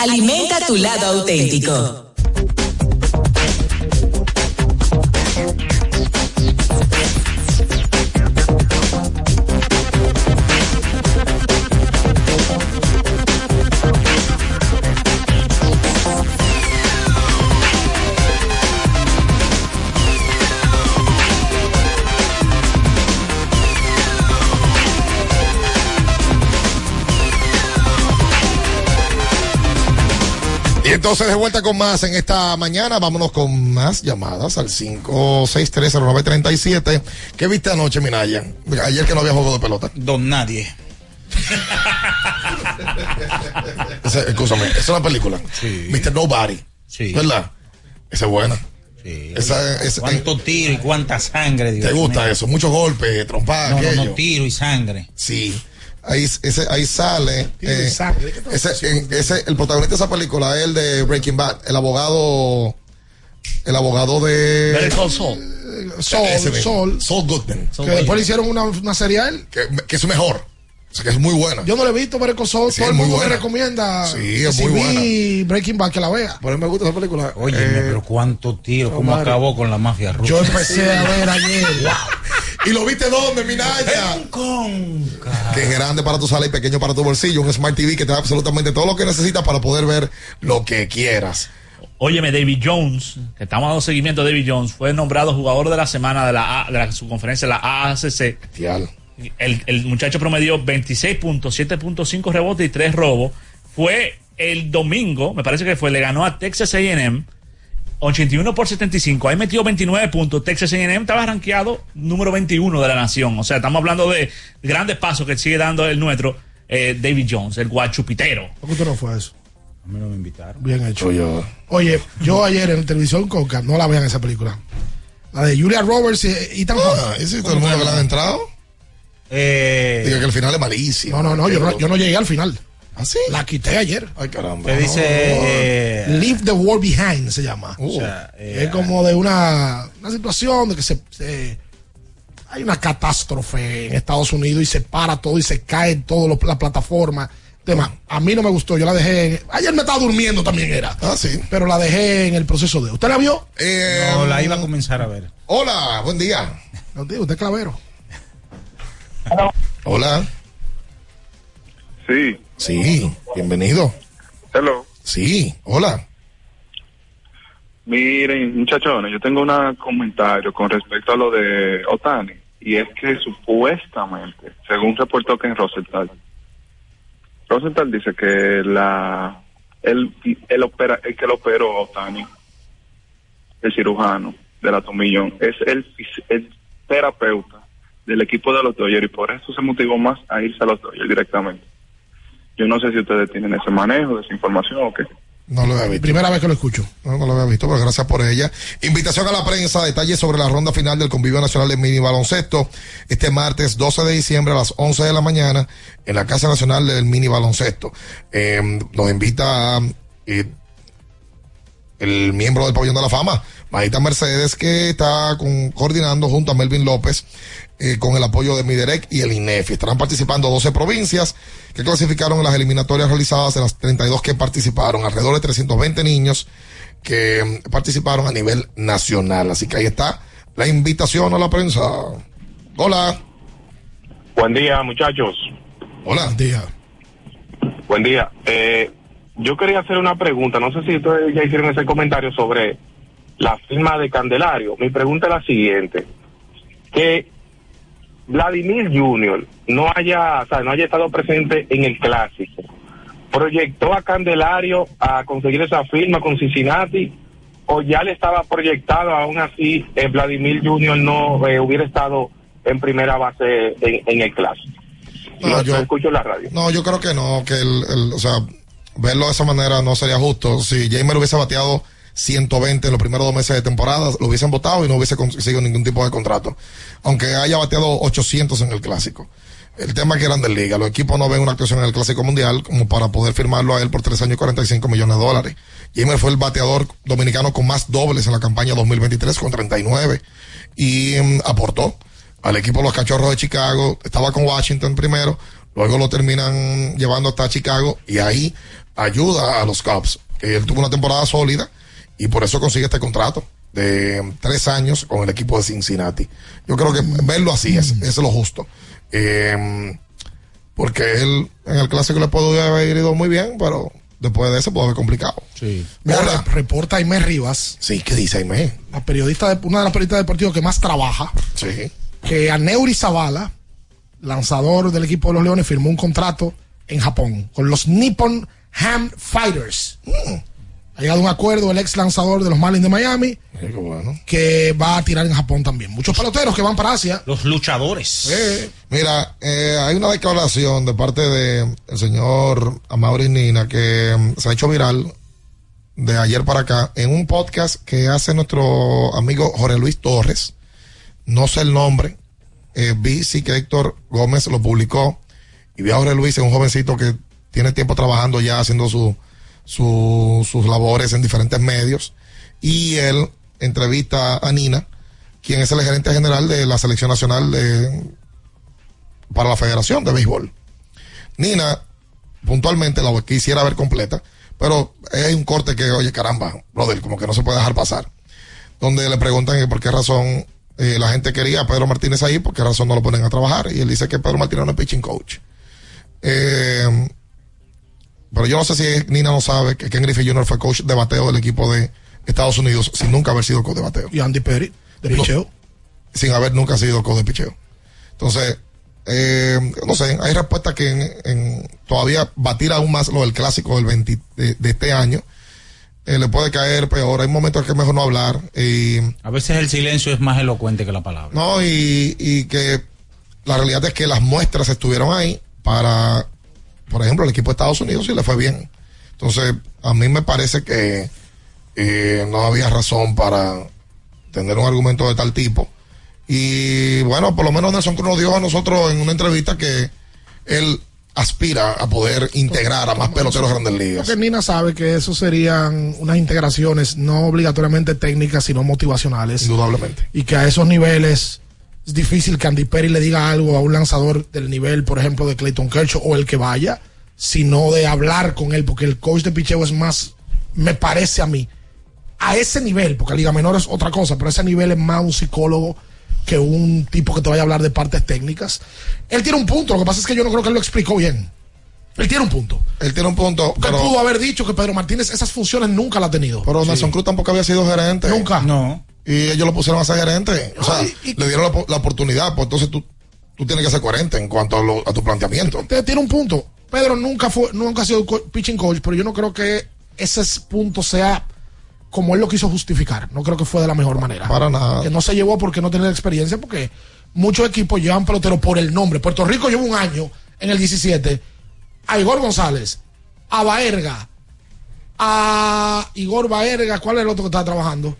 Alimenta tu lado auténtico. Y entonces de vuelta con más en esta mañana, vámonos con más llamadas al 5630937. ¿Qué viste anoche, Minaya? Ayer que no había juego de pelota. Don Nadie. Ese, escúchame, esa es una película. Mr. Nobody. Sí. ¿Verdad? Esa es buena. Sí. Esa, esa- ¿Cuánto tiro y cuánta sangre? Dios ¿Te gusta mío? eso? Muchos golpes, trompadas, No, no, no, tiro y sangre. Sí. Ahí, ese, ahí sale. Eh, sangre. ¿De qué estás ese, en- ese, el protagonista de esa película es el de Breaking Bad, el abogado. El abogado de. Sol. Sol. Saul Goodman. Que después le hicieron una, una serie a él. Que, que es mejor. O sea, que es muy buena. Yo no le he visto Saul. Sí, Todo el muy mundo me buena. recomienda. Sí, que es si muy vi Breaking Bad que la vea. Por eso me gusta esa película. Oye, Eh, pero cuánto tiro, cómo acabó con la mafia rusa. Yo empecé a ver ayer. ¿Y lo viste dónde, Minaya? Con Que es grande para tu sala y pequeño para tu bolsillo. Un Smart TV que te da absolutamente todo lo que necesitas para poder ver lo que quieras. Óyeme, David Jones, que estamos dando seguimiento a David Jones, fue nombrado jugador de la semana de la, A- de la subconferencia, la AACC. El, el muchacho promedió 26 puntos, 7.5 rebotes y 3 robos. Fue el domingo, me parece que fue, le ganó a Texas AM 81 por 75. Ahí metió 29 puntos. Texas AM estaba rankeado número 21 de la nación. O sea, estamos hablando de grandes pasos que sigue dando el nuestro eh, David Jones, el guachupitero. ¿Por qué usted no fue a eso? A mí no me invitaron. Bien hecho. Oye, Oye, yo ayer en televisión Coca, no la vean esa película. La de Julia Roberts y Ethan ah, ese es todo el mundo que le han entrado. Eh, Diga que el final es malísimo. No, no, no, yo no, yo no llegué al final. ¿Ah, sí? La quité ayer. Ay, caramba. ¿Qué dice? eh, Leave the War Behind se llama. Uh, o sea, eh, es como de una, una situación de que se, se- hay una catástrofe en Estados Unidos y se para todo y se cae toda la plataforma. Tema, a mí no me gustó, yo la dejé. en- ayer me estaba durmiendo también era. Ah, sí. Pero la dejé en el proceso de. ¿Usted la vio? Eh, no, la iba a comenzar a ver. Hola, buen día. No, tío, usted es clavero. Hola. Sí, Sí, bienvenido. hello. Sí, hola. Miren, muchachones, yo tengo un comentario con respecto a lo de Otani. Y es que supuestamente, según reportó Ken Rosenthal, Rosenthal dice que la el, el, opera, el que lo operó a Otani, el cirujano de la Tomillón, es el, el terapeuta del equipo de los Dodgers y por eso se motivó más a irse a los Dodgers directamente. Yo no sé si ustedes tienen ese manejo esa información o qué. No lo había visto. Primera vez que lo escucho. No, no lo había visto, pero gracias por ella. Invitación a la prensa, detalles sobre la ronda final del Convivio Nacional de Mini Baloncesto, este martes 12 de diciembre a las 11 de la mañana en la Casa Nacional del Mini Baloncesto. Eh, nos invita eh, el miembro del Pabellón de la Fama, Maita Mercedes, que está con- coordinando junto a Melvin López eh, con el apoyo de Miderec y el INEFI. Estarán participando 12 provincias que clasificaron en las eliminatorias realizadas en las 32 que participaron, alrededor de 320 niños que mm, participaron a nivel nacional. Así que ahí está la invitación a la prensa. Hola. Buen día, muchachos. Hola. Buen día. Buen día. Eh, yo quería hacer una pregunta. No sé si ustedes ya hicieron ese comentario sobre la firma de Candelario. Mi pregunta es la siguiente. Que Vladimir Junior no haya, o sea, no haya estado presente en el clásico. ¿Proyectó a Candelario a conseguir esa firma con Cincinnati? ¿O ya le estaba proyectado, aún así, eh, Vladimir Junior no eh, hubiera estado en primera base en, en el clásico? No, No, yo- escucho la radio. No, yo creo que no, que el, el- o sea, verlo de esa manera no sería justo. Si Jamer hubiese bateado 120 en los primeros dos meses de temporada, lo hubiesen votado y no hubiese conseguido ningún tipo de contrato. Aunque haya bateado 800 en el clásico. El tema es que eran de liga. Los equipos no ven una actuación en el clásico mundial como para poder firmarlo a él por tres años y 45 millones de dólares. Jamer fue el bateador dominicano con más dobles en la campaña 2023 con 39 y mm, aportó al equipo los Cachorros de Chicago. Estaba con Washington primero, luego lo terminan llevando hasta Chicago y ahí ayuda a los Cubs. Él tuvo una temporada sólida y por eso consigue este contrato de mm, tres años con el equipo de Cincinnati. Yo creo que verlo así es, es lo justo. Eh, porque él en el clásico le pudo haber ido muy bien, pero después de eso pudo haber complicado. Sí. Mira, reporta Aimé Rivas. Sí, ¿qué dice Aimé? La periodista de, una de las periodistas deportivas que más trabaja. Sí. Que a Neuri Zavala, lanzador del equipo de los Leones, firmó un contrato en Japón con los Nippon Ham Fighters. Mm. Ha llegado a un acuerdo el ex lanzador de los Marlins de Miami Qué bueno. que va a tirar en Japón también. Muchos peloteros que van para Asia. Los luchadores. Eh, mira, eh, hay una declaración de parte del señor Amaury Nina que mm, se ha hecho viral de ayer para acá en un podcast que hace nuestro amigo Jorge Luis Torres. No sé el nombre. Eh, vi sí que Héctor Gómez lo publicó y vi a Jorge Luis, es un jovencito que tiene tiempo trabajando ya haciendo su, su- sus labores en diferentes medios y él entrevista a Nina, quien es el gerente general de la selección nacional de, para la Federación de Béisbol. Nina, puntualmente la quisiera ver completa, pero hay un corte que, oye, caramba, brother, como que no se puede dejar pasar. Donde le preguntan por qué razón eh, la gente quería a Pedro Martínez ahí, por qué razón no lo ponen a trabajar. Y él dice que Pedro Martínez no es pitching coach. Eh, pero yo no sé si Nina no sabe que Ken Griffey Jr. fue coach de bateo del equipo de Estados Unidos sin nunca haber sido coach de bateo. Y Andy Perry, de No, picheo. sin haber nunca sido coach de picheo. Entonces, eh, no sé, hay respuestas que en, en- todavía batir aún más lo del clásico del 20 de, de este año. eh, le puede caer peor. Hay momentos que es mejor no hablar. Y, A veces el silencio es más elocuente que la palabra. no, y, y que la realidad es que las muestras estuvieron ahí para, por ejemplo, el equipo de Estados Unidos y le fue bien. Entonces, a mí me parece que eh, no había razón para tener un argumento de tal tipo. Y bueno, por lo menos Nelson Cruz nos dijo a nosotros en una entrevista que él aspira a poder integrar a más peloteros de grandes ligas. Porque Nina sabe que eso serían unas integraciones no obligatoriamente técnicas, sino motivacionales. Indudablemente. Y que a esos niveles es difícil que Andy Perry le diga algo a un lanzador del nivel, por ejemplo, de Clayton Kershaw o el que vaya, sino de hablar con él, porque el coach de picheo es más, me parece a mí, a ese nivel, porque la Liga Menor es otra cosa, pero a ese nivel es más un psicólogo que un tipo que te vaya a hablar de partes técnicas. Él tiene un punto, lo que pasa es que yo no creo que él lo explicó bien. Él tiene un punto. Él tiene un punto. Porque él pudo haber dicho que Pedro Martínez esas funciones nunca las ha tenido. Pero Nelson Cruz tampoco había sido gerente. Nunca. No. Y ellos lo pusieron a ser gerente. O sea, le dieron la, la oportunidad. Pues entonces tú, tú tienes que ser coherente en cuanto a, lo- a tu planteamiento. Usted tiene un punto. Pedro nunca fue, nunca ha sido pitching coach, pero yo no creo que ese punto sea como él lo quiso justificar. No creo que fue de la mejor manera. Para nada. Que no se llevó porque no tenía la experiencia, porque muchos equipos llevan pelotero por el nombre. Puerto Rico lleva un año en el 17 a Igor González, a Baerga, a Igor Baerga, ¿cuál es el otro que está trabajando?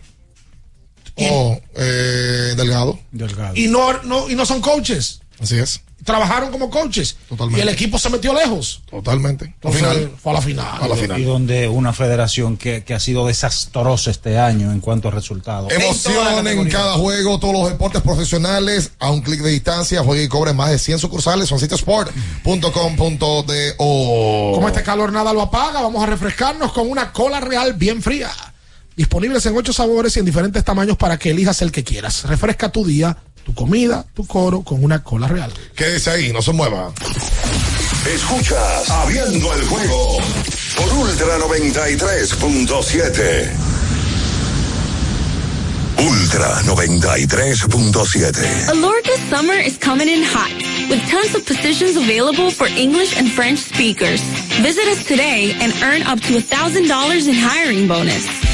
O eh, Delgado. Delgado. Y no, no, y no son coaches. Así es. Trabajaron como coaches. Totalmente. Y el equipo se metió lejos. Totalmente. Al Entonces, final. Fue a la final. A la final. Y donde una federación que, que ha sido desastrosa este año en cuanto a resultados. Emoción en cada juego, todos los deportes profesionales a un clic de distancia. Juega y cobre más de 100 sucursales. Son sitiosport.com.do. Como este calor nada lo apaga, vamos a refrescarnos con una cola real bien fría. Disponibles en ocho sabores y en diferentes tamaños para que elijas el que quieras. Refresca tu día, tu comida, tu coro con una cola real. Quédese ahí, no se mueva. Escuchas Abriendo el juego por Ultra 93.7. Ultra 93.7. Alorca summer is coming in hot, with tons of positions available for English and French speakers. Visit us today and earn up to $1,000 in hiring bonus.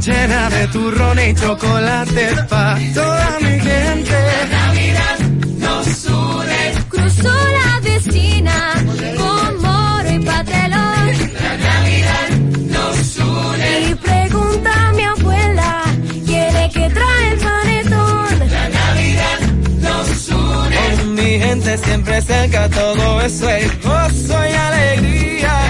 Llena de turrón y chocolate pa' toda mi gente. La Navidad nos une. Cruzó la vecina con moro y patelón. La Navidad nos une. Y pregunta a mi abuela, ¿quiere que trae el panetón? La Navidad nos une. Con mi gente siempre cerca, todo eso es gozo y alegría.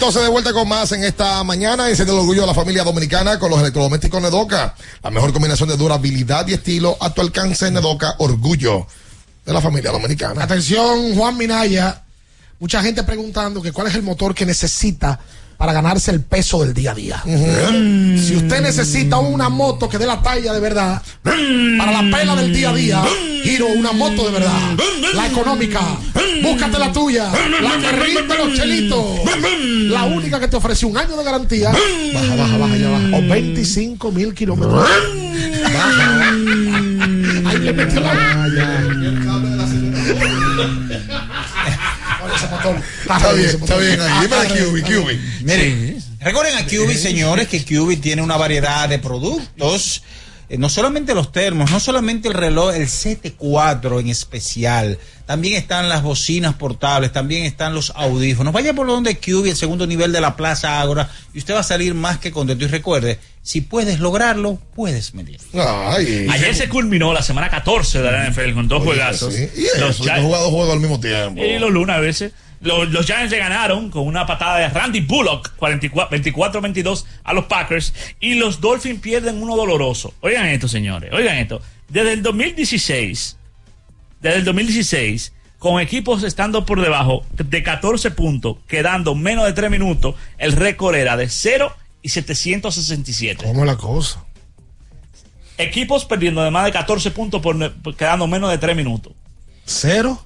entonces de vuelta con más en esta mañana, enciende el orgullo de la familia dominicana con los electrodomésticos Nedoca. La mejor combinación de durabilidad y estilo a tu alcance Nedoca, orgullo de la familia dominicana. Atención, Juan Minaya. Mucha gente preguntando que cuál es el motor que necesita para ganarse el peso del día a día. Si usted necesita una moto que dé la talla de verdad, para la pela del día a día, giro una moto de verdad. La económica, búscate la tuya. La que rinde los chelitos. La única que te ofrece un año de garantía. Baja, baja, baja, ya baja. O 25 mil kilómetros. Baja. Ahí le metió la Está bien, está bien ahí. Dime de QB, QB. Miren, recuerden a QB, señores, que QB tiene una variedad de productos. Eh, no solamente los termos, no solamente el reloj, el CT4 en especial. También están las bocinas portables, también están los audífonos. Vaya por donde QB, el segundo nivel de la Plaza Ágora, y usted va a salir más que contento. Y recuerde, si puedes lograrlo, puedes medir. Ayer se culminó la semana 14 de la NFL con dos juegazos. Sí. Y Los jugas dos juegos al mismo tiempo. y los lunes a veces. Los, los Giants le ganaron con una patada de Randy Bullock 44 24-22 a los Packers y los Dolphins pierden uno doloroso. Oigan esto, señores. Oigan esto. Desde el 2016, desde el 2016, con equipos estando por debajo de 14 puntos, quedando menos de 3 minutos, el récord era de 0 y 767. ¿Cómo es la cosa? Equipos perdiendo de más de 14 puntos por quedando menos de 3 minutos. ¿Cero?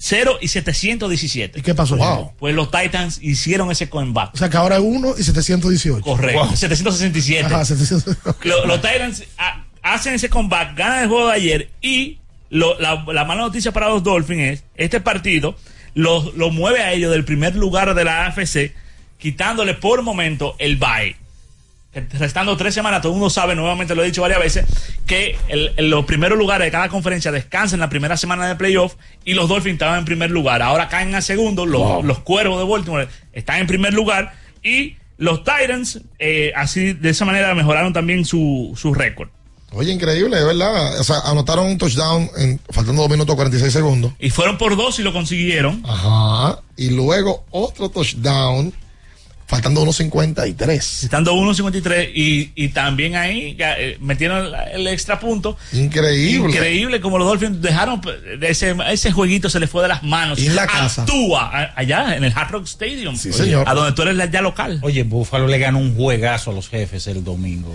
0 y 717. ¿Y qué pasó? Wow. Pues los Titans hicieron ese comeback. O sea que ahora es 1 y 718. Correcto. 767. Ajá, 700. Lo- los Titans ha- hacen ese comeback, ganan el juego de ayer y lo- la, la mala noticia para los Dolphins es este partido lo, lo mueve a ellos del primer lugar de la AFC, quitándole por momento el bye. Restando tres semanas, todo el mundo sabe, nuevamente lo he dicho varias veces, que el- los primeros lugares de cada conferencia descansan en la primera semana de playoff y los Dolphins estaban en primer lugar. Ahora caen a segundo, los, los cuervos de Baltimore están en primer lugar y los Titans, eh, así de esa manera mejoraron también su, su récord. Oye, increíble, de verdad. O sea, anotaron un touchdown en, faltando 2 minutos 46 segundos. Y fueron por dos y lo consiguieron. Ajá. Y luego otro touchdown, faltando unos 53. Estando 1.53 y, y también ahí eh, metieron el, el extra punto. Increíble. Increíble como los Dolphins dejaron de ese, ese jueguito se les fue de las manos. Y en la casa. Actúa allá en el Hard Rock Stadium. Sí, señor. A donde tú eres la- ya local. Oye, Búfalo le ganó un juegazo a los jefes el domingo.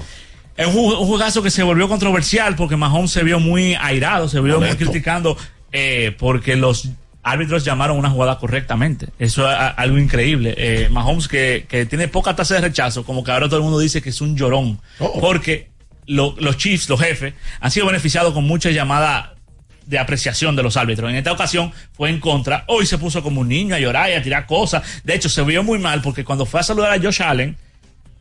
Es un, ju- un juegazo que se volvió controversial porque Mahomes se vio muy airado, se vio muy criticando eh, porque los árbitros llamaron una jugada correctamente. Eso es algo increíble. Eh, Mahomes que, que tiene poca tasa de rechazo, como que ahora todo el mundo dice que es un llorón. Oh. Porque lo- los Chiefs, los jefes, han sido beneficiados con muchas llamadas de apreciación de los árbitros. En esta ocasión fue en contra. Hoy se puso como un niño a llorar y a tirar cosas. De hecho, se vio muy mal porque cuando fue a saludar a Josh Allen,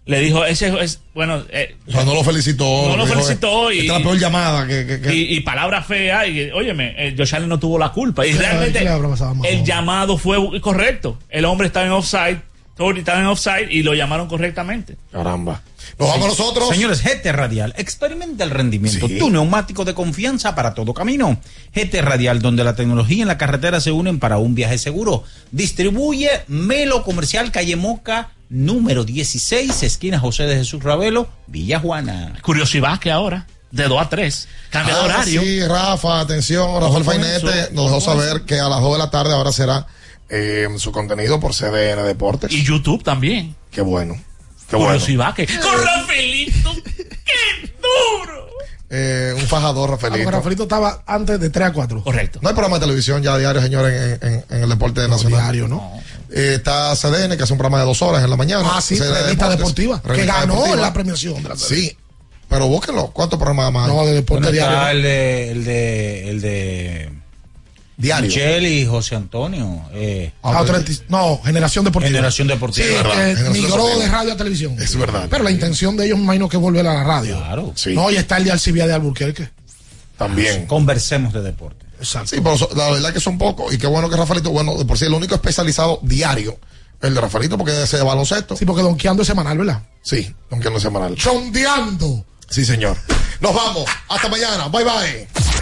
le dijo, ese es, bueno, eh, O sea, no lo felicitó. No lo dijo, felicitó y- Esta es la peor llamada que. que- que- y, y palabras feas y óyeme eh, Josh Allen no tuvo la culpa y ¿Qué- realmente el llamado fue correcto el hombre estaba en offside Tory estaba en offside y lo llamaron correctamente Caramba. Nos vamos nosotros. Señores, GT Radial, experimenta el rendimiento, Sí. tu neumático de confianza para todo camino. GT Radial, donde la tecnología y la carretera se unen para un viaje seguro. Distribuye Melo Comercial Calle Moca, número 16, esquina José de Jesús Ravelo, Villa Juana. curiosidad que ahora de 2 a 3 cambia de Ah, horario Sí, Rafa, atención. Rafael Fainete nos dejó saber que a las 2 de la tarde ahora será eh, su contenido por CDN Deportes. y YouTube también Qué bueno. Qué bueno. curiosidad que con Rafaelito qué duro Eh, un fajador, Ah, Rafaelito. porque Rafaelito estaba antes de 3 a 4. correcto No hay programa de televisión ya diario, señores, en, en- en el deporte nacional. Diario, ¿no? Eh, está CDN, que hace un programa de dos horas en la mañana. Ah, sí, CDN revista Deportes. deportiva. Que ganó deportiva. la premiación de la tele. Sí, pero búsquenlo. ¿Cuántos programas más? No, de deporte ¿Dónde diario. está ¿no? el de, el de, el de Diario. Michelle y José Antonio? Eh, Ah, 30 no, Generación Deportiva. Generación Deportiva. Sí, Es verdad, migró de radio a televisión. Es verdad. Pero la intención de ellos, me imagino que es volver a la radio. Claro. Sí, No, y está el de Alcibia de Alburquerque. también. Conversemos de deporte. Exacto. Sí, pero la verdad que son pocos. Y qué bueno que Rafaelito, bueno, de por sí el único especializado diario, el de Rafaelito, porque ese de baloncesto. Sí, porque donkeando es semanal, ¿verdad? Sí, no es semanal. Chondeando. Sí, señor. Nos vamos. Hasta mañana. Bye bye.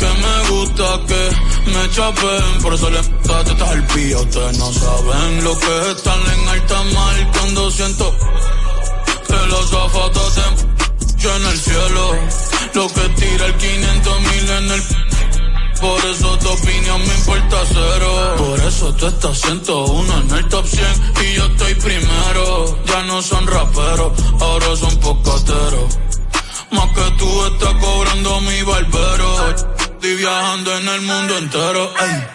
que me gusta que me chapen. Por eso le gusta tetas al pía. Ustedes no saben lo que es estar en alta mar cuando siento que los zapatos te en el cielo. Lo que tira el 500 mil en el por eso tu opinión me importa cero. Por eso tú estás 101 en el top 100 y yo estoy primero. Ya no son raperos, ahora son pocateros. Más que tú estás cobrando mi barbero. Estoy viajando en el mundo entero. ey.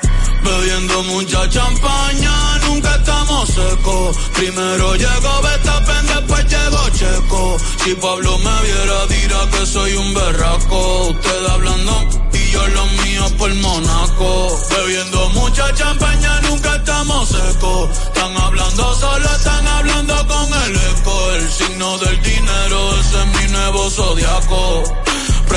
Bebiendo mucha champaña, nunca estamos secos. Primero llegó Betapen, después llegó Checo. Si Pablo me viera, dirá que soy un berraco. Usted hablando y yo lo mío por Monaco. Bebiendo mucha champaña, nunca estamos secos. Están hablando solo, están hablando con el eco. El signo del dinero, ese es mi nuevo zodiaco.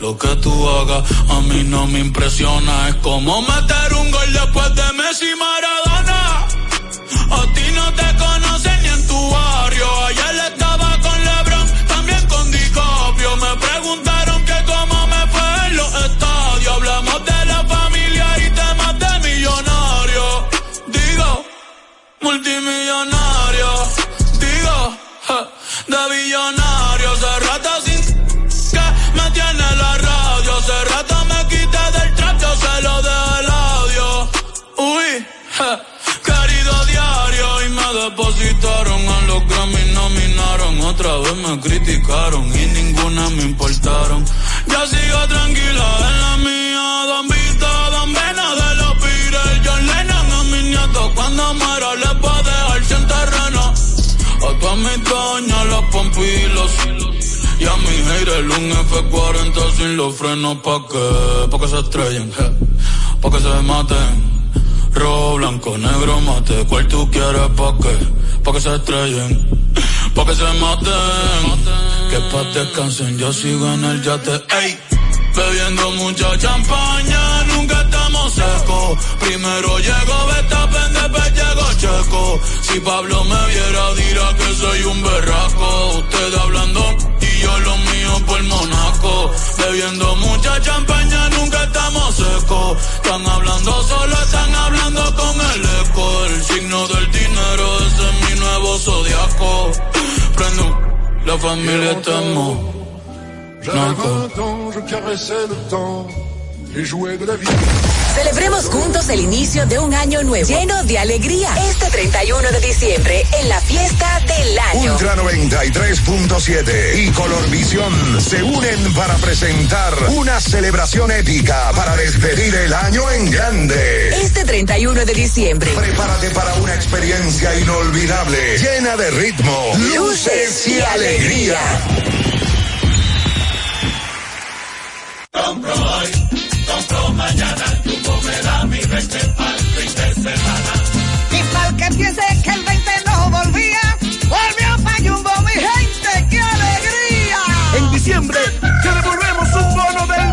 Lo que tú hagas a mí no me impresiona. Es como meter un gol después de Messi Maradona. A ti no te conocen ni en tu barrio. Ayer estaba con LeBron, también con DiCaprio. Me preguntaron que cómo me fue en los estadios. Hablamos de la familia y temas de millonarios. Digo, multimillonario. Otra vez me criticaron y ninguna me importaron. Ya sigo tranquila en la mía. Don Vito, Don Vena de los Beatles. John Lennon a mis nietos. Cuando muera les voy a dejar sin terreno. A todas mis doñas, los pompilos. Y a mi haters un F40 sin los frenos pa' que, pa' que se estrellen, je, pa' que se maten. Rojo, blanco, negro, mate, cuál tú quieres pa' que, pa' que se estrellen, pa' que se maten. Que pa' descansen, yo sigo en el yate, ey. Bebiendo mucha champaña, nunca estamos secos. Primero llegó Betapen, después llegó Checo. Si Pablo me viera, dirá que soy un berraco. Usted hablando y yo lo mío por Monaco. Bebiendo mucha champaña, nunca estamos secos. Están hablando solo, están hablando con el eco. El signo del dinero, ese es mi nuevo zodiaco. Prende un- la familia está en Monaco. J'avais 20 ans, je caressais le temps de la vie. Celebremos juntos el inicio de un año nuevo, lleno de alegría. Este 31 de diciembre, en la fiesta del año. Ultra 93.7 y Colorvisión se unen para presentar una celebración épica para despedir el año en grande. Este 31 de diciembre. Prepárate para una experiencia inolvidable, llena de ritmo, luces y alegría. Compro compro mañana, Jumbo me da mi 20 pa'l fin de semana. Y pa'l que piense que el 20 no volvía, volvió pa' Jumbo, mi gente, ¡qué alegría! En diciembre te devolvemos un bono del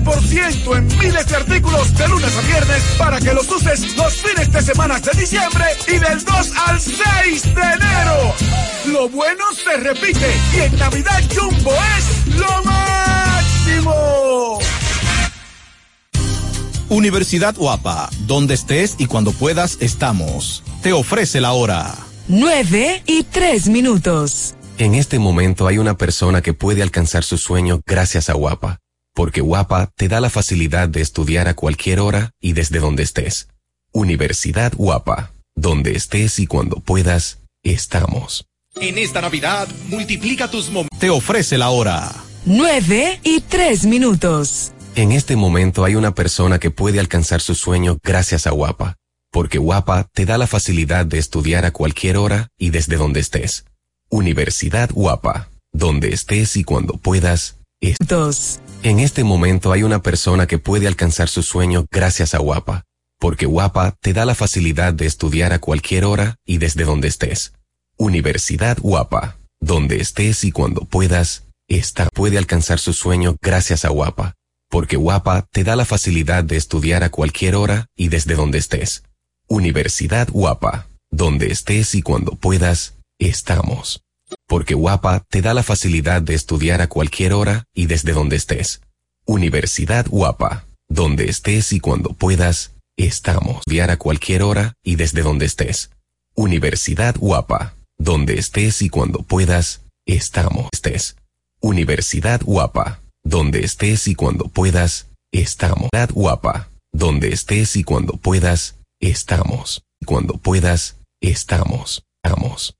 20% descuento en miles de artículos de lunes a viernes para que los uses los fines de semana de diciembre y del 2 al 6 de enero. Lo bueno se repite y en Navidad Jumbo es lo máximo. Universidad Guapa, donde estés y cuando puedas estamos. Te ofrece la hora. 9 y 3 minutos. En este momento hay una persona que puede alcanzar su sueño gracias a Guapa, porque Guapa te da la facilidad de estudiar a cualquier hora y desde donde estés. Universidad Guapa, donde estés y cuando puedas, estamos. En esta Navidad, multiplica tus momentos. Te ofrece la hora. 9 y 3 minutos. En este momento hay una persona que puede alcanzar su sueño gracias a Guapa, porque Guapa te da la facilidad de estudiar a cualquier hora y desde donde estés. Universidad Guapa, donde estés y cuando puedas. Dos. En este momento hay una persona que puede alcanzar su sueño gracias a Guapa, porque Guapa te da la facilidad de estudiar a cualquier hora y desde donde estés. Universidad Guapa, donde estés y cuando puedas. Esta puede alcanzar su sueño gracias a Guapa, porque Guapa te da la facilidad de estudiar a cualquier hora y desde donde estés. Universidad Guapa, donde estés y cuando puedas, estamos. Porque Guapa te da la facilidad de estudiar a cualquier hora y desde donde estés. Universidad Guapa, donde estés y cuando puedas, estamos. Estudiar a cualquier hora y desde donde estés. Universidad Guapa, donde estés y cuando puedas, estamos. Universidad Guapa, donde estés y cuando puedas, estamos. Universidad Guapa, donde estés y cuando puedas, estamos. Cuando puedas, estamos. Estamos.